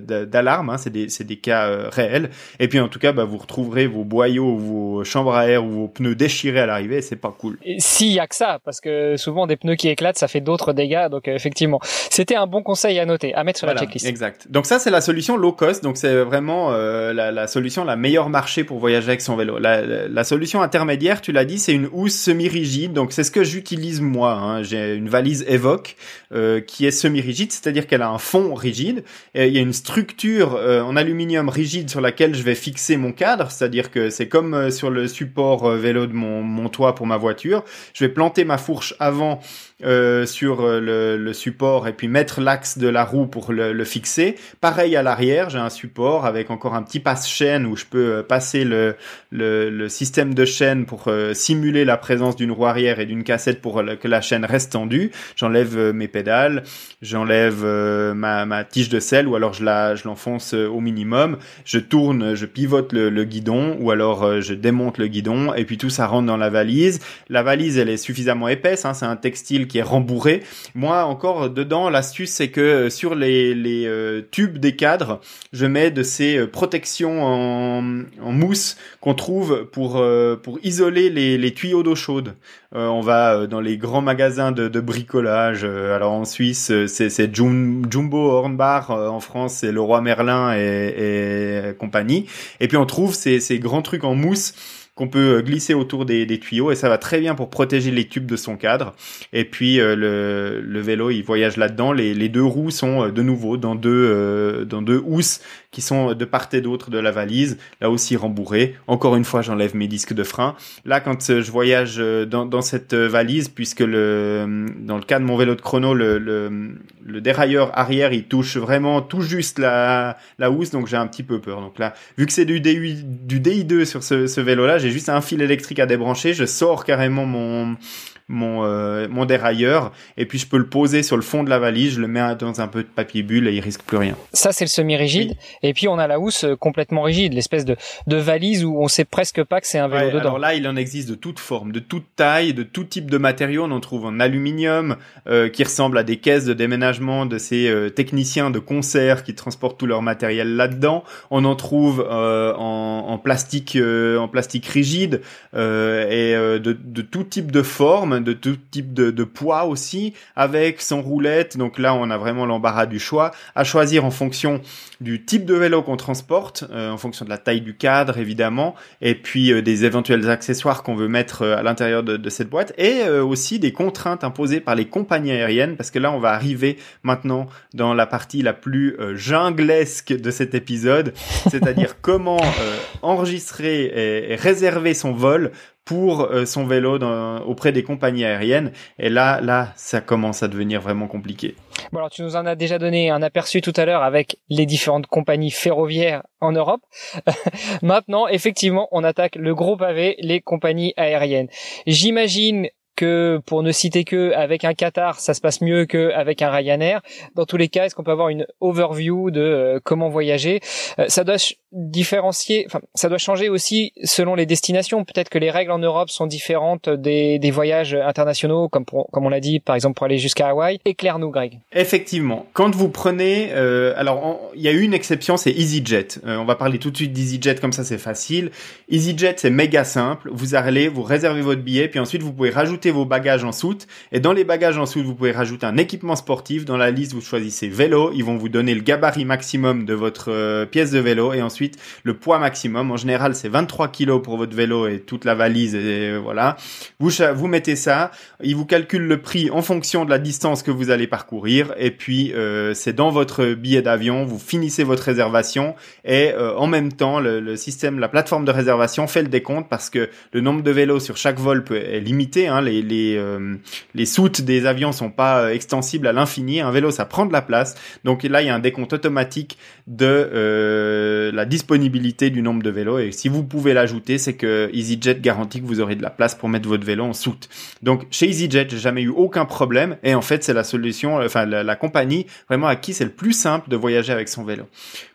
d'alarme, hein, c'est des c'est des cas réels. Et puis en tout cas, bah, vous retrouverez vos boyaux, vos chambres à air ou vos pneus déchirés à l'arrivée, c'est pas cool s'il y a que ça, parce que souvent des pneus qui éclatent, ça fait d'autres dégâts. Donc euh, effectivement, c'était un bon conseil à noter, à mettre sur la checklist. Exact. Donc ça, c'est la solution low cost. Donc c'est vraiment euh, la, la, solution la meilleure marché pour voyager avec son vélo. La, la solution intermédiaire, tu l'as dit, c'est une housse semi-rigide. Donc c'est ce que j'utilise moi. Hein. J'ai une valise Evoque euh, qui est semi-rigide, c'est-à-dire qu'elle a un fond rigide. Et il y a une structure euh, en aluminium rigide sur laquelle je vais fixer mon cadre, c'est-à-dire que c'est comme sur le support vélo de mon, mon toit pour ma voiture. Je vais planter ma fourche avant euh, sur euh, le, le, support et puis mettre l'axe de la roue pour le, le fixer. Pareil à l'arrière, j'ai un support avec encore un petit passe-chaîne où je peux euh, passer le, le, système de chaîne pour simuler la présence d'une roue arrière et d'une cassette pour que la chaîne reste tendue. J'enlève mes pédales, j'enlève ma, ma tige de sel ou alors je la je l'enfonce au minimum. Je tourne, je pivote le, le guidon ou alors je démonte le guidon et puis tout ça rentre dans la valise. La valise elle est suffisamment épaisse, hein, c'est un textile qui est rembourré. Moi encore dedans, l'astuce c'est que euh, sur les, les euh, tubes des cadres, je mets de ces euh, protections en, mousse qu'on trouve pour pour isoler les, les tuyaux d'eau chaude. on va dans les grands magasins de, de bricolage. alors en Suisse, c'est Jumbo Hornbach. en France, c'est le Roi Merlin et, et compagnie. Et puis on trouve ces, ces grands trucs en mousse qu'on peut glisser autour des, tuyaux et ça va très bien pour protéger les tubes de son cadre. Et puis euh, le, vélo, il voyage là-dedans. Les, les, deux roues sont euh, de nouveau dans deux euh, dans deux housses qui sont de part et d'autre de la valise, là aussi rembourré. Encore une fois, j'enlève mes disques de frein. Là, quand je voyage dans, dans cette valise, puisque le dans le cas de mon vélo de chrono, le, le, le dérailleur arrière, il touche vraiment tout juste la, la housse, donc j'ai un petit peu peur. Donc là, vu que c'est du, DI, du DI2 sur ce, ce vélo-là, j'ai juste un fil électrique à débrancher, je sors carrément mon mon euh, mon dérailleur et puis je peux le poser sur le fond de la valise, je le mets dans un peu de papier bulle et il risque plus rien. Ça c'est le semi-rigide et puis on a la housse euh, complètement rigide, l'espèce de de valise où on sait presque pas que c'est un vélo dedans. Alors là, il en existe de toutes formes, de toutes tailles, de tout type de matériaux. On en trouve en aluminium euh, qui ressemble à des caisses de déménagement de ces techniciens de concert qui transportent tout leur matériel là-dedans. On en trouve en, en, plastique en plastique rigide et de, de tout type de forme de tout type de, poids aussi, avec son roulette. Donc là, on a vraiment l'embarras du choix à choisir en fonction du type de vélo qu'on transporte, euh, en fonction de la taille du cadre évidemment, et puis euh, des éventuels accessoires qu'on veut mettre euh, à l'intérieur de, cette boîte, et aussi des contraintes imposées par les compagnies aériennes, parce que là, on va arriver maintenant dans la partie la plus junglesque de cet épisode, c'est-à-dire comment enregistrer et réserver son vol pour euh, son vélo dans, auprès des compagnies aériennes. Et là, là, ça commence à devenir vraiment compliqué. Bon, alors tu nous en as déjà donné un aperçu tout à l'heure avec les différentes compagnies ferroviaires en Europe. Maintenant, effectivement, on attaque le gros pavé, les compagnies aériennes. J'imagine que pour ne citer que avec un Qatar, ça se passe mieux qu'avec un Ryanair. Dans tous les cas, est-ce qu'on peut avoir une overview de euh, comment voyager? Euh, Ça doit différencier, enfin, ça doit changer aussi selon les destinations. Peut-être que les règles en Europe sont différentes des, voyages internationaux, comme comme on l'a dit, par exemple pour aller jusqu'à Hawaï. Éclaire-nous, Greg. Effectivement, quand vous prenez, euh, alors il y a une exception, c'est EasyJet. on va parler tout de suite d'EasyJet, comme ça c'est facile. EasyJet c'est méga simple. Vous allez, vous réservez votre billet, puis ensuite vous pouvez rajouter vos bagages en soute. Et dans les bagages en soute, vous pouvez rajouter un équipement sportif. Dans la liste, vous choisissez vélo. Ils vont vous donner le gabarit maximum de votre euh, pièce de vélo et ensuite le poids maximum. En général, c'est 23 kilos pour votre vélo et toute la valise. Et euh, voilà. Vous, vous mettez ça. Ils vous calculent le prix en fonction de la distance que vous allez parcourir. Et puis, euh, c'est dans votre billet d'avion. Vous finissez votre réservation et en même temps, le, système, la plateforme de réservation fait le décompte parce que le nombre de vélos sur chaque vol est limité. Hein, euh, les soutes des avions sont pas euh, extensibles à l'infini. Un vélo, ça prend de la place. Donc là, il y a un décompte automatique de euh, la disponibilité du nombre de vélos. Et si vous pouvez l'ajouter, c'est que EasyJet garantit que vous aurez de la place pour mettre votre vélo en soute. Donc chez EasyJet, j'ai jamais eu aucun problème. Et en fait, c'est la solution, enfin la, compagnie vraiment à qui c'est le plus simple de voyager avec son vélo.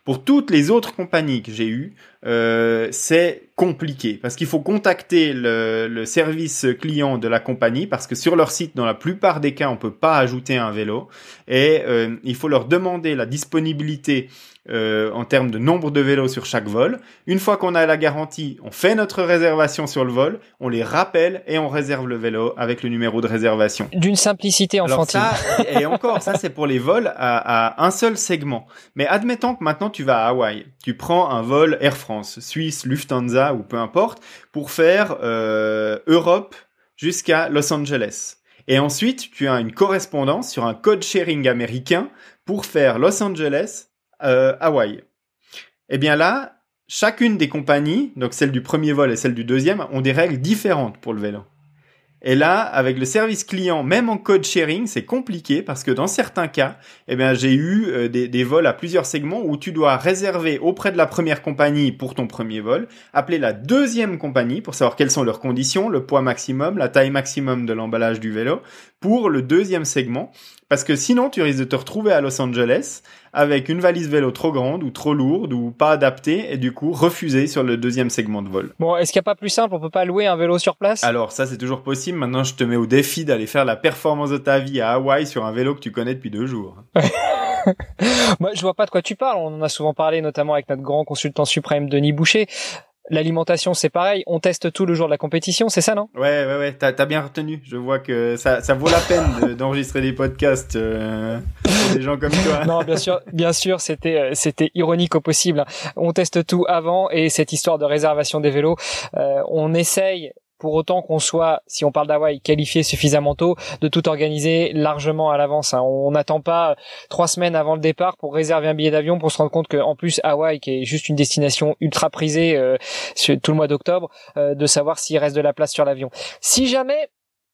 Pour toutes les autres compagnies que j'ai eues, euh, c'est compliqué parce qu'il faut contacter le, le, service client de la compagnie parce que sur leur site, dans la plupart des cas, on peut pas ajouter un vélo et euh, il faut leur demander la disponibilité euh, en termes de nombre de vélos sur chaque vol. Une fois qu'on a la garantie, on fait notre réservation sur le vol, on les rappelle et on réserve le vélo avec le numéro de réservation. D'une simplicité enfantine. Alors ça, et encore, ça c'est pour les vols à, à, un seul segment. Mais admettons que maintenant tu vas à Hawaï, tu prends un vol Air France, Suisse, Lufthansa ou peu importe, pour faire euh, Europe jusqu'à Los Angeles. Et ensuite, tu as une correspondance sur un code sharing américain pour faire Los Angeles, euh, Hawaï. Eh bien là, chacune des compagnies, donc celle du premier vol et celle du deuxième, ont des règles différentes pour le vélo. Et là, avec le service client, même en code sharing, c'est compliqué parce que dans certains cas, eh bien, j'ai eu euh, des, des, vols à plusieurs segments où tu dois réserver auprès de la première compagnie pour ton premier vol, appeler la deuxième compagnie pour savoir quelles sont leurs conditions, le poids maximum, la taille maximum de l'emballage du vélo pour le deuxième segment. Parce que sinon, tu risques de te retrouver à Los Angeles avec une valise vélo trop grande ou trop lourde ou pas adaptée et du coup refuser sur le deuxième segment de vol. Bon, est-ce qu'il n'y a pas plus simple? On peut pas louer un vélo sur place? Alors ça, c'est toujours possible. Maintenant, je te mets au défi d'aller faire la performance de ta vie à Hawaï sur un vélo que tu connais depuis deux jours. Moi, je vois pas de quoi tu parles. On en a souvent parlé, notamment avec notre grand consultant suprême Denis Boucher. L'alimentation, c'est pareil. On teste tout le jour de la compétition, c'est ça, non? Ouais, ouais, ouais. T'as as bien retenu. Je vois que ça, ça vaut la peine d'enregistrer des podcasts euh, pour des gens comme toi. non, bien sûr, bien sûr, c'était euh, c'était ironique au possible. On teste tout avant et cette histoire de réservation des vélos, euh, on essaye pour autant qu'on soit, si on parle d'Hawaï, qualifié suffisamment tôt, de tout organiser largement à l'avance. Hein. On n'attend pas trois semaines avant le départ pour réserver un billet d'avion pour se rendre compte qu'en plus Hawaï, qui est juste une destination ultra prisée euh, tout le mois d'octobre, euh, de savoir s'il reste de la place sur l'avion. Si jamais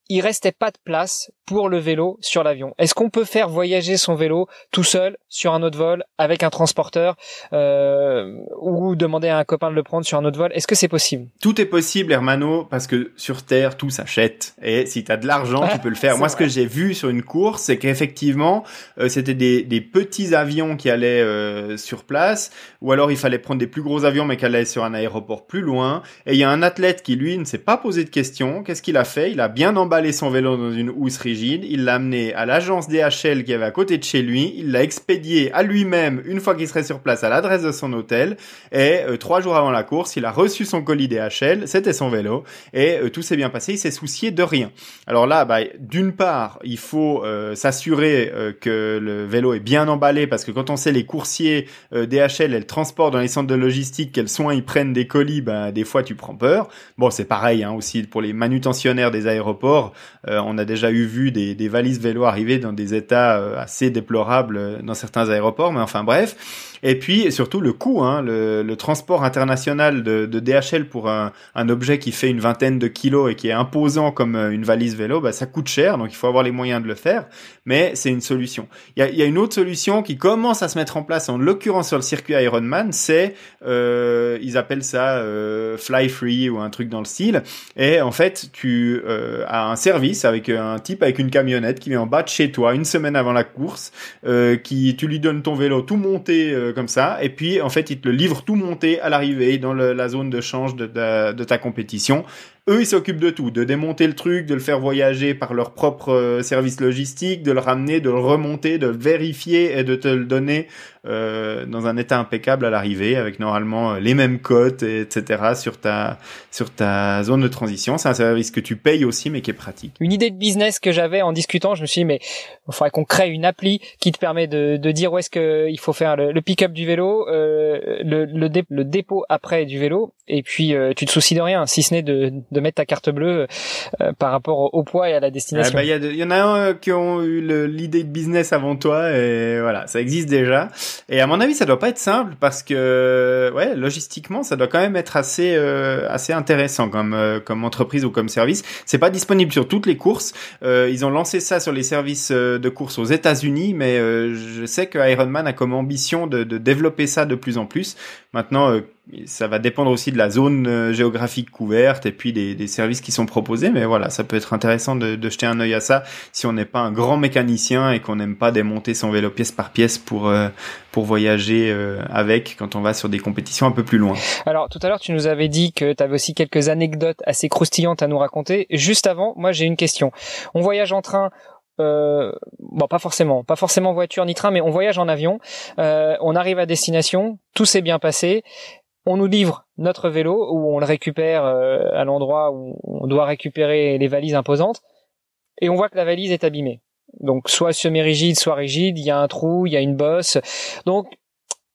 il restait pas de place pour le vélo sur l'avion. Est-ce qu'on peut faire voyager son vélo tout seul sur un autre vol avec un transporteur euh, ou demander à un copain de le prendre sur un autre vol? Est-ce que c'est possible? Tout est possible, Hermano, parce que sur Terre, tout s'achète. Et si tu as de l'argent, tu peux le faire. Moi, ce que j'ai vu sur une course, c'est qu'effectivement, euh, c'était des, des, petits avions qui allaient euh, sur place, ou alors il fallait prendre des plus gros avions, mais qui allaient sur un aéroport plus loin. Et il y a un athlète qui, lui, ne s'est pas posé de questions. Qu'est-ce qu'il a fait? Il a bien emballé son vélo dans une housse rigide, il l'a amené à l'agence DHL qui avait à côté de chez lui, il l'a expédié à lui-même une fois qu'il serait sur place à l'adresse de son hôtel, et euh, trois jours avant la course, il a reçu son colis DHL, c'était son vélo, et euh, tout s'est bien passé, il s'est soucié de rien. Alors là, bah, d'une part, il faut euh, s'assurer que le vélo est bien emballé, parce que quand on sait les coursiers DHL et le transport dans les centres de logistique, quels soins ils prennent des colis, bah, des fois tu prends peur. Bon, c'est pareil hein, aussi pour les manutentionnaires des aéroports, on a déjà eu vu des, valises vélo arriver dans des états assez déplorables dans certains aéroports, mais enfin bref. Et puis surtout le coût, hein, le, transport international de, DHL pour un, objet qui fait une vingtaine de kilos et qui est imposant comme euh, une valise vélo, bah, ça coûte cher, donc il faut avoir les moyens de le faire, mais c'est une solution. Il y a, une autre solution qui commence à se mettre en place, en l'occurrence sur le circuit Ironman, c'est, euh, ils appellent ça euh, Fly Free ou un truc dans le style, et en fait tu euh, as un service avec un type avec une camionnette qui vient en bas de chez toi une semaine avant la course, euh, qui tu lui donnes ton vélo tout monté euh, comme ça, et puis en fait il te le livre tout monté à l'arrivée dans la zone de change de ta compétition. Eux, ils s'occupent de tout, de démonter le truc, de le faire voyager par leur propre euh, service logistique, de le ramener, de le remonter, de le vérifier et de te le donner euh, dans un état impeccable à l'arrivée, avec normalement euh, les mêmes cotes, etc. sur ta sur ta zone de transition. C'est un service que tu payes aussi, mais qui est pratique. Une idée de business que j'avais en discutant, je me suis dit mais il faudrait qu'on crée une appli qui te permet de, de dire où est-ce que il faut faire le, le pick-up du vélo, euh, le, le, le, dépôt après du vélo, et puis euh, tu te soucies de rien, si ce n'est de, de mettre ta carte bleue euh, par rapport au, au, poids et à la destination. Il ah bah, y, y, en a un qui ont eu l'idée de business avant toi, et voilà, ça existe déjà. Et à mon avis, ça doit pas être simple parce que, ouais, logistiquement, ça doit quand même être assez, euh, assez intéressant comme, euh, comme entreprise ou comme service. C'est pas disponible sur toutes les courses. Euh, ils ont lancé ça sur les services euh, de course aux États-Unis, mais euh, je sais que Ironman a comme ambition de, de développer ça de plus en plus. Maintenant, ça va dépendre aussi de la zone euh, géographique couverte et puis des, des, services qui sont proposés. Mais voilà, ça peut être intéressant de, de jeter un œil à ça si on n'est pas un grand mécanicien et qu'on n'aime pas démonter son vélo pièce par pièce pour euh, pour voyager euh, avec quand on va sur des compétitions un peu plus loin. Alors tout à l'heure, tu nous avais dit que tu avais aussi quelques anecdotes assez croustillantes à nous raconter. Juste avant, moi j'ai une question. On voyage en train. Euh, bon, pas forcément, pas forcément voiture ni train, mais on voyage en avion. Euh, on arrive à destination, tout s'est bien passé on nous livre notre vélo ou on le récupère euh, à l'endroit où on doit récupérer les valises imposantes et on voit que la valise est abîmée. Donc soit semi-rigide, soit rigide, il y a un trou, il y a une bosse. Donc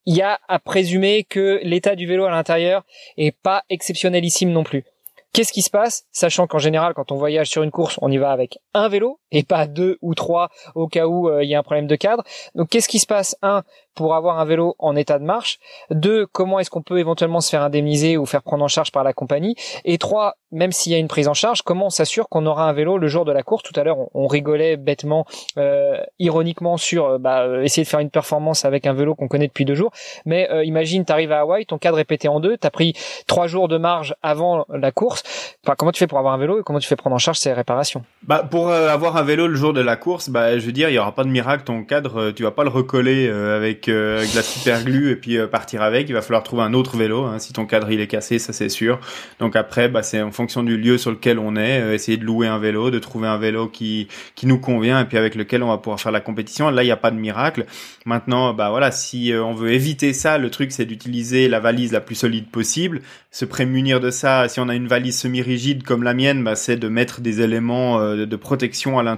il y a à présumer que l'état du vélo à l'intérieur est pas exceptionnelissime non plus. Qu'est-ce qui se passe, sachant qu'en général, quand on voyage sur une course, on y va avec un vélo et pas deux ou trois au cas où euh, il y a un problème de cadre. Donc, qu'est-ce qui se passe Un, pour avoir un vélo en état de marche? Deux, comment est-ce qu'on peut éventuellement se faire indemniser ou faire prendre en charge par la compagnie? Et trois, même s'il y a une prise en charge, comment on s'assure qu'on aura un vélo le jour de la course? Tout à l'heure, on, rigolait bêtement, euh, ironiquement sur euh, bah, essayer de faire une performance avec un vélo qu'on connaît depuis deux jours. Mais euh, imagine, t'arrives à Hawaï, ton cadre est pété en deux, t'as pris trois jours de marge avant la course. Enfin, comment tu fais pour avoir un vélo et comment tu fais prendre en charge ces réparations? Bah, pour euh, avoir un vélo le jour de la course, bah, je veux dire, il y aura pas de miracle. Ton cadre, tu vas pas le recoller avec avec, de la super glue et puis euh, partir avec. Il va falloir trouver un autre vélo. Hein, si ton cadre il est cassé, ça c'est sûr. Donc après, bah, c'est en fonction du lieu sur lequel on est, euh, essayer de louer un vélo, de trouver un vélo qui qui nous convient et puis avec lequel on va pouvoir faire la compétition. Là, il n'y a pas de miracle. Maintenant, bah voilà, si euh, on veut éviter ça, le truc c'est d'utiliser la valise la plus solide possible, se prémunir de ça. Si on a une valise semi-rigide comme la mienne, bah, c'est de mettre des éléments de protection à l'intérieur,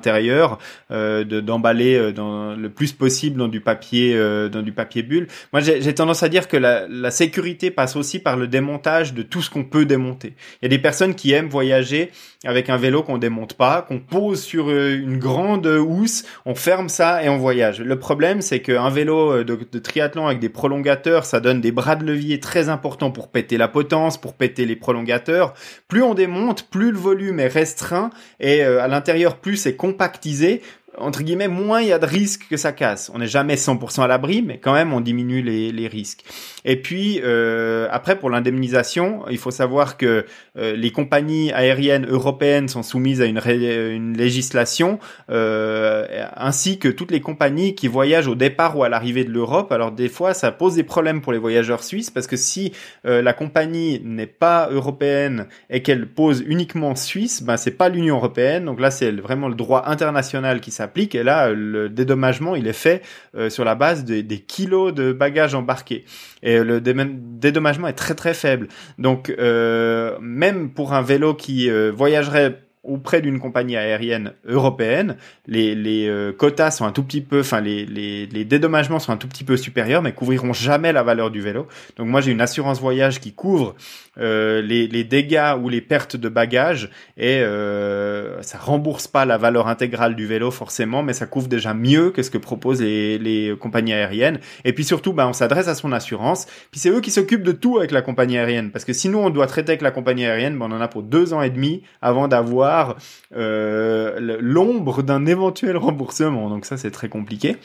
euh, d'emballer dans le plus possible dans du papier, dans du papier bulle. Moi, j'ai tendance à dire que la, sécurité passe aussi par le démontage de tout ce qu'on peut démonter. Il y a des personnes qui aiment voyager avec un vélo qu'on démonte pas, qu'on pose sur une grande housse, on ferme ça et on voyage. Le problème, c'est qu'un vélo de, triathlon avec des prolongateurs, ça donne des bras de levier très importants pour péter la potence, pour péter les prolongateurs. Plus on démonte, plus le volume est restreint et euh, à l'intérieur plus c'est compactisé entre guillemets, moins il y a de risques que ça casse. On n'est jamais 100% à l'abri, mais quand même, on diminue les, risques. Et puis, euh, après, pour l'indemnisation, il faut savoir que euh, les compagnies aériennes européennes sont soumises à une, législation, euh, ainsi que toutes les compagnies qui voyagent au départ ou à l'arrivée de l'Europe. Alors, des fois, ça pose des problèmes pour les voyageurs suisses, parce que si la compagnie n'est pas européenne et qu'elle pose uniquement suisse, ben, c'est pas l'Union européenne. Donc là, c'est vraiment le droit international qui s'applique applique. Et là, le dédommagement, il est fait euh, sur la base des kilos de bagages embarqués. Et le dédommagement est très très faible. Donc, euh, même pour un vélo qui euh, voyagerait auprès d'une compagnie aérienne européenne, les, les euh, quotas sont un tout petit peu, enfin les, les, les, dédommagements sont un tout petit peu supérieurs, mais couvriront jamais la valeur du vélo. Donc moi j'ai une assurance voyage qui couvre euh, les, les, dégâts ou les pertes de bagages et euh, ça rembourse pas la valeur intégrale du vélo forcément, mais ça couvre déjà mieux que ce que proposent les, les compagnies aériennes. Et puis surtout, bah, on s'adresse à son assurance. Puis c'est eux qui s'occupent de tout avec la compagnie aérienne, parce que sinon on doit traiter avec la compagnie aérienne, bah, on en a pour deux ans et demi avant d'avoir euh, l'ombre d'un éventuel remboursement. Donc ça, c'est très compliqué.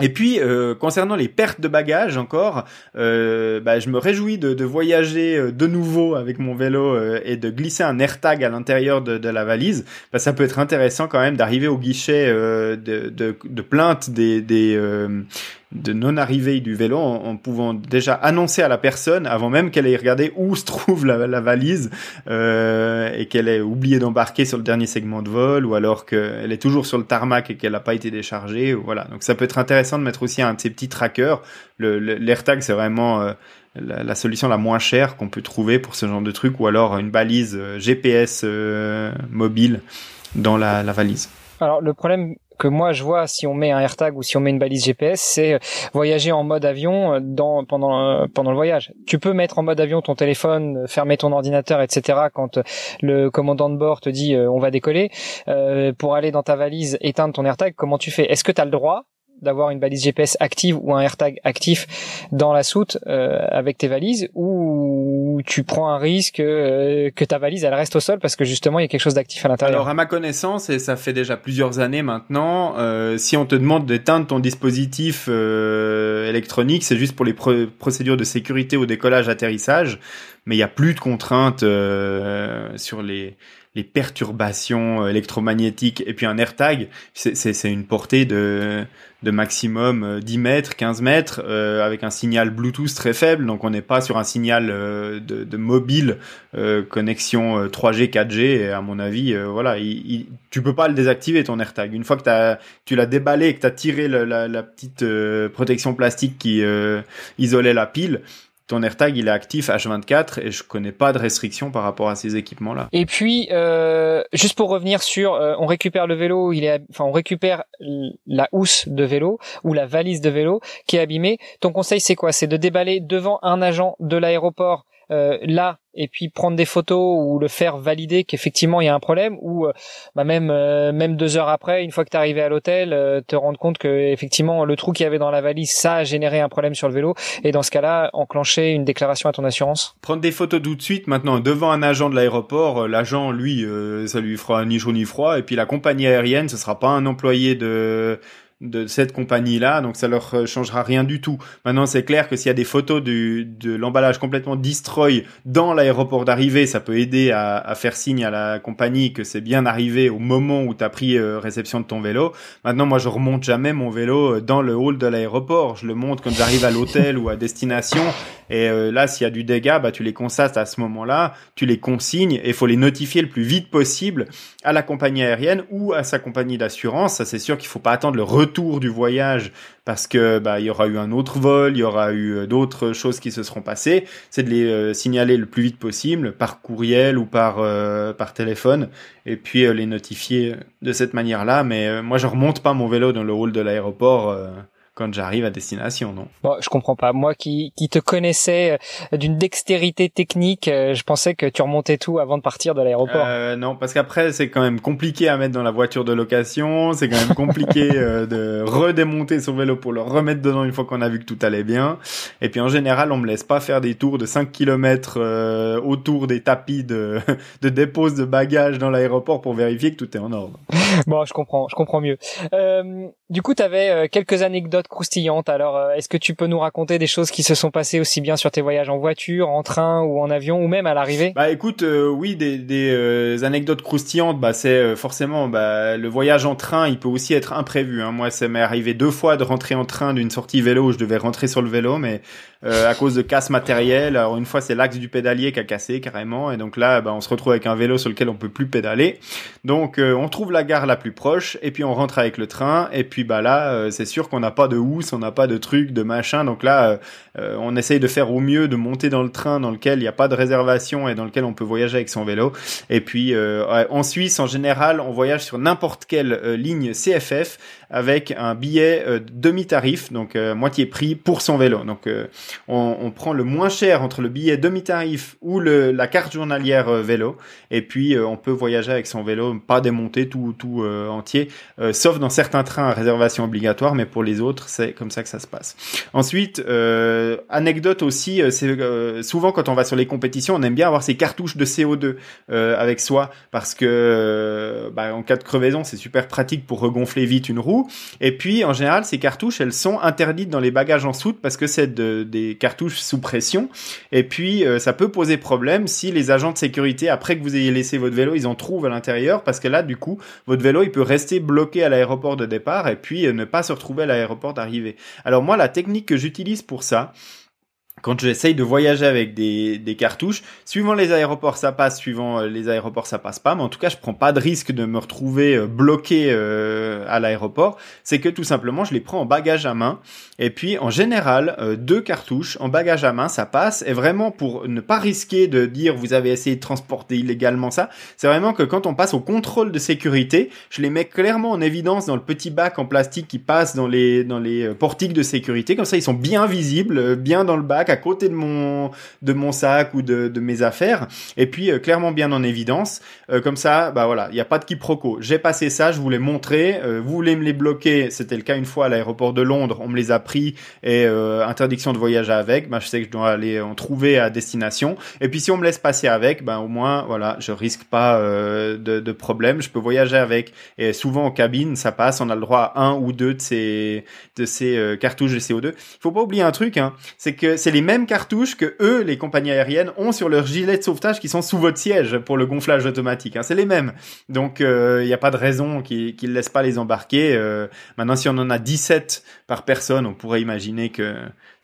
Et puis euh, concernant les pertes de bagages encore, euh, bah, je me réjouis de, voyager de nouveau avec mon vélo et de glisser un AirTag à l'intérieur de, la valise. Bah, ça peut être intéressant quand même d'arriver au guichet de, plainte des, de non-arrivée du vélo en, pouvant déjà annoncer à la personne avant même qu'elle ait regardé où se trouve la, valise euh, et qu'elle ait oublié d'embarquer sur le dernier segment de vol ou alors qu'elle est toujours sur le tarmac et qu'elle n'a pas été déchargée. Voilà. Donc ça peut être intéressant de mettre aussi un de ces petits trackers. L'AirTag c'est vraiment euh, la, solution la moins chère qu'on peut trouver pour ce genre de truc ou alors une balise euh, GPS mobile dans la valise. Alors le problème que moi je vois si on met un AirTag ou si on met une balise GPS, c'est euh, voyager en mode avion euh, euh, pendant le voyage. Tu peux mettre en mode avion ton téléphone, fermer ton ordinateur, etc. Quand le commandant de bord te dit on va décoller, pour aller dans ta valise éteindre ton AirTag, comment tu fais? Est-ce que tu as le droit d'avoir une balise GPS active ou un AirTag actif dans la soute euh, avec tes valises ou tu prends un risque euh, que ta valise elle reste au sol parce que justement il y a quelque chose d'actif à l'intérieur. Alors à ma connaissance et ça fait déjà plusieurs années maintenant, euh, si on te demande d'éteindre ton dispositif électronique, c'est juste pour les procédures de sécurité au décollage atterrissage, mais il y a plus de contraintes sur les les perturbations électromagnétiques et puis un AirTag, c'est une portée de de maximum 10 euh, mètres, 15 mètres, euh, avec un signal Bluetooth très faible, donc on n'est pas sur un signal euh, de, mobile connexion 3G, 4G, et à mon avis, voilà, il, tu peux pas le désactiver ton AirTag. Une fois que as, tu l'as déballé et que tu as tiré la petite protection plastique qui isolait la pile, ton AirTag il est actif H24 et je connais pas de restrictions par rapport à ces équipements là. Et puis euh, juste pour revenir sur euh, on récupère le vélo, il est enfin on récupère la housse de vélo ou la valise de vélo qui est abîmée. Ton conseil c'est quoi? C'est de déballer devant un agent de l'aéroport euh, là et puis prendre des photos ou le faire valider qu'effectivement il y a un problème ou euh, bah même euh, même deux heures après une fois que tu arrivé à l'hôtel te rendre compte que effectivement le trou qu'il y avait dans la valise ça a généré un problème sur le vélo et dans ce cas-là enclencher une déclaration à ton assurance. Prendre des photos tout de suite maintenant devant un agent de l'aéroport l'agent lui ça lui fera ni chaud ni froid et puis la compagnie aérienne ce sera pas un employé de de cette compagnie-là, donc ça leur euh, changera rien du tout. Maintenant, c'est clair que s'il y a des photos du, de l'emballage complètement destroy dans l'aéroport d'arrivée, ça peut aider à, faire signe à la compagnie que c'est bien arrivé au moment où tu as pris euh, réception de ton vélo. Maintenant, moi, je remonte jamais mon vélo euh, dans le hall de l'aéroport. Je le monte quand j'arrive à l'hôtel ou à destination. Et là, s'il y a du dégât, bah, tu les constates à ce moment-là, tu les consignes et faut les notifier le plus vite possible à la compagnie aérienne ou à sa compagnie d'assurance. Ça, c'est sûr qu'il faut pas attendre le retour retour du voyage parce que bah il y aura eu un autre vol, il y aura eu d'autres choses qui se seront passées, c'est de les signaler le plus vite possible par courriel ou par par téléphone et puis les notifier de cette manière-là. Mais moi je remonte pas mon vélo dans le hall de l'aéroport quand j'arrive à destination, non? Bon, je comprends pas. Moi qui, qui te connaissais euh, d'une dextérité technique, euh, je pensais que tu remontais tout avant de partir de l'aéroport. Euh, non, parce qu'après c'est quand même compliqué à mettre dans la voiture de location, c'est quand même compliqué euh, de redémonter son vélo pour le remettre dedans une fois qu'on a vu que tout allait bien. Et puis en général, on me laisse pas faire des tours de 5 km autour des tapis de, de dépose de bagages dans l'aéroport pour vérifier que tout est en ordre. bon, je comprends, je comprends mieux. Du coup, tu avais quelques anecdotes croustillante. Alors, euh, est-ce que tu peux nous raconter des choses qui se sont passées aussi bien sur tes voyages en voiture, en train ou en avion, ou même à l'arrivée? Bah, écoute, euh, oui, des, des euh, anecdotes croustillantes. Bah, c'est forcément bah, le voyage en train. Il peut aussi être imprévu. Hein. Moi, ça m'est arrivé deux fois de rentrer en train d'une sortie vélo je devais rentrer sur le vélo, mais à cause de casse matérielle. Alors une fois, c'est l'axe du pédalier qui a cassé carrément, et donc là, bah, on se retrouve avec un vélo sur lequel on peut plus pédaler. Donc, on trouve la gare la plus proche, et puis on rentre avec le train, et puis bah là, c'est sûr qu'on n'a pas de housse, on n'a pas de truc, de machin. Donc là, euh, euh, on essaye de faire au mieux, de monter dans le train dans lequel il n'y a pas de réservation et dans lequel on peut voyager avec son vélo. Et puis euh, en Suisse, en général, on voyage sur n'importe quelle ligne CFF avec un billet demi-tarif, donc moitié prix pour son vélo. Donc on, on, prend le moins cher entre le billet demi-tarif ou le, la carte journalière vélo. Et puis on peut voyager avec son vélo, pas démonté tout tout entier, sauf dans certains trains à réservation obligatoire, mais pour les autres c'est comme ça que ça se passe. Ensuite, euh, anecdote aussi, euh, c'est euh, souvent quand on va sur les compétitions, on aime bien avoir ces cartouches de CO2 avec soi parce que bah, en cas de crevaison, c'est super pratique pour regonfler vite une roue. Et puis, en général, ces cartouches, elles sont interdites dans les bagages en soute parce que c'est de, des cartouches sous pression. Et puis, ça peut poser problème si les agents de sécurité, après que vous ayez laissé votre vélo, ils en trouvent à l'intérieur parce que là, du coup, votre vélo, il peut rester bloqué à l'aéroport de départ et puis ne pas se retrouver à l'aéroport d'arrivée alors moi, la technique que j'utilise pour ça, quand j'essaye de voyager avec des, des, cartouches, suivant les aéroports ça passe, suivant euh, les aéroports ça passe pas, mais en tout cas je prends pas de risque de me retrouver euh, bloqué euh, à l'aéroport, c'est que tout simplement je les prends en bagage à main, et puis en général deux cartouches en bagage à main ça passe, et vraiment pour ne pas risquer de dire vous avez essayé de transporter illégalement ça, c'est vraiment que quand on passe au contrôle de sécurité, je les mets clairement en évidence dans le petit bac en plastique qui passe dans les, dans les portiques de sécurité, comme ça ils sont bien visibles, bien dans le bac, à côté de mon de mon sac ou de, de mes affaires. Et puis euh, clairement bien en évidence euh, comme ça bah voilà il n'y a pas de quiproquo. J'ai passé ça je vous l'ai montré. Euh, vous voulez me les bloquer c'était le cas une fois à l'aéroport de Londres on me les a pris et interdiction de voyager avec. Bah je sais que je dois aller en trouver à destination. Et puis si on me laisse passer avec bah au moins voilà je risque pas de, de problème. Je peux voyager avec. Et souvent en cabine ça passe. On a le droit à un ou deux de ces de ces cartouches de CO2 il faut pas oublier un truc hein. C'est que c'est les les mêmes cartouches que eux, les compagnies aériennes, ont sur leurs gilets de sauvetage qui sont sous votre siège pour le gonflage automatique. Hein. C'est les mêmes. Donc, il euh, n'y a pas de raison qu'ils ne laissent pas les embarquer. Euh, maintenant, si on en a 17 par personne, on pourrait imaginer que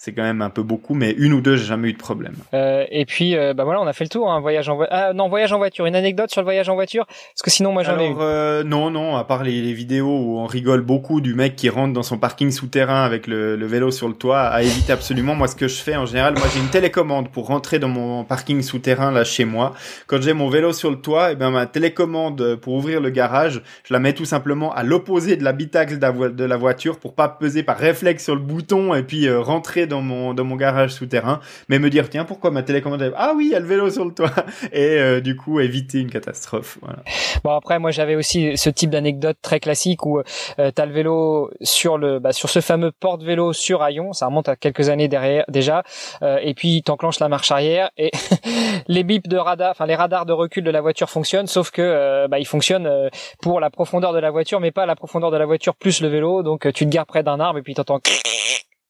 c'est quand même un peu beaucoup, mais une ou deux, j'ai jamais eu de problème. Euh, et puis, euh, bah voilà, on a fait le tour. Un hein, voyage en ah, non, voyage en voiture. Une anecdote sur le voyage en voiture, parce que sinon, moi, j'en ai eu. Euh, non, non, à part les, vidéos où on rigole beaucoup du mec qui rentre dans son parking souterrain avec le, vélo sur le toit, à éviter absolument. Moi, ce que je fais en général, moi, j'ai une télécommande pour rentrer dans mon parking souterrain là chez moi. Quand j'ai mon vélo sur le toit, et eh ben ma télécommande pour ouvrir le garage, je la mets tout simplement à l'opposé de l'habitacle de la voiture pour pas peser par réflexe sur le bouton et puis rentrer dans dans mon, dans mon garage souterrain, mais me dire, tiens, pourquoi ma télécommande, ah oui, il y a le vélo sur le toit, et euh, du coup, éviter une catastrophe. Bon, après, moi, j'avais aussi ce type d'anecdote très classique où euh, tu le vélo sur le, bah, sur ce fameux porte-vélo sur Ayon, ça remonte à quelques années derrière, déjà, euh, et puis t'enclenches la marche arrière, et les bips de radar, enfin, les radars de recul de la voiture fonctionnent, sauf que, euh, bah, ils fonctionnent pour la profondeur de la voiture, mais pas la profondeur de la voiture plus le vélo, donc tu te gares près d'un arbre, et puis t'entends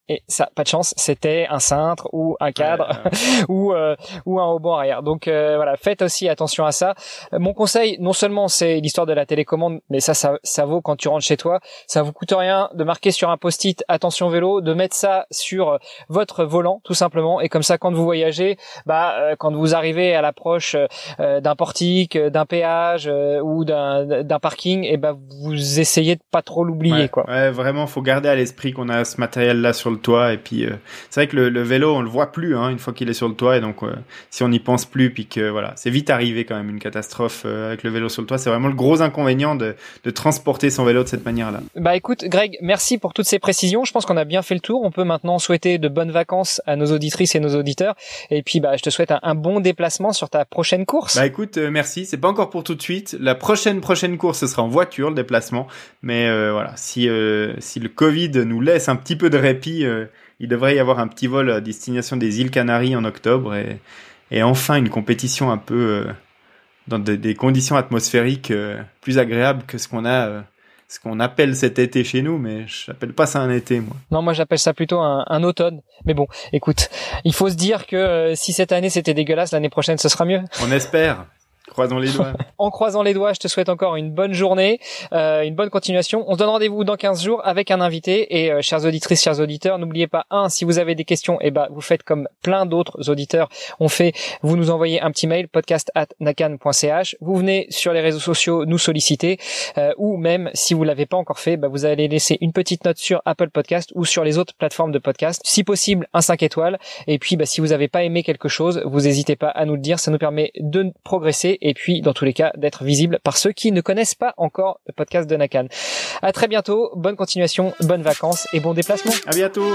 et ça, pas de chance, c'était un cintre ou un cadre ou euh, ou un haut arrière. Donc euh, voilà, faites aussi attention à ça. Mon conseil, non seulement c'est l'histoire de la télécommande, mais ça, ça, ça vaut quand tu rentres chez toi. Ça vous coûte rien de marquer sur un post-it attention vélo, de mettre ça sur votre volant tout simplement, et comme ça, quand vous voyagez, bah euh, quand vous arrivez à l'approche d'un portique, d'un péage ou d'un d'un parking, et ben vous essayez de pas trop l'oublier quoi. Ouais, vraiment, faut garder à l'esprit qu'on a ce matériel là sur le toit. Et puis, euh, c'est vrai que le, vélo, on le voit plus hein, une fois qu'il est sur le toit. Et donc, euh, si on n'y pense plus, puis que voilà, c'est vite arrivé quand même une catastrophe euh, avec le vélo sur le toit. C'est vraiment le gros inconvénient de, de transporter son vélo de cette manière-là. Bah écoute, Greg, merci pour toutes ces précisions. Je pense qu'on a bien fait le tour. On peut maintenant souhaiter de bonnes vacances à nos auditrices et nos auditeurs. Et puis, bah, je te souhaite un, bon déplacement sur ta prochaine course. Bah écoute, merci. C'est pas encore pour tout de suite. La prochaine prochaine course, ce sera en voiture le déplacement. Mais voilà, si si le Covid nous laisse un petit peu de répit euh, il devrait y avoir un petit vol à destination des îles Canaries en octobre et, et enfin une compétition un peu euh, dans des, conditions atmosphériques euh, plus agréables que ce qu'on a ce qu'on appelle cet été chez nous, mais je n'appelle pas ça un été, moi. Non, moi j'appelle ça plutôt un, un, automne. Mais bon, écoute, il faut se dire que si cette année c'était dégueulasse, l'année prochaine ce sera mieux. On espère. Croisons les doigts. en croisant les doigts, je te souhaite encore une bonne journée, euh, une bonne continuation. On se donne rendez-vous dans 15 jours avec un invité. Et euh, chers auditrices, chers auditeurs, n'oubliez pas, un, si vous avez des questions, eh ben, vous faites comme plein d'autres auditeurs ont fait. Vous nous envoyez un petit mail, podcast at nakan.ch. Vous venez sur les réseaux sociaux nous solliciter. Euh, ou même, si vous l'avez pas encore fait, bah, vous allez laisser une petite note sur Apple Podcast ou sur les autres plateformes de podcast. Si possible, un 5 étoiles. Et puis, bah, si vous n'avez pas aimé quelque chose, vous n'hésitez pas à nous le dire. Ça nous permet de progresser et puis dans tous les cas d'être visible par ceux qui ne connaissent pas encore le podcast de Nakan. À très bientôt, bonne continuation, bonnes vacances et bon déplacement. À bientôt.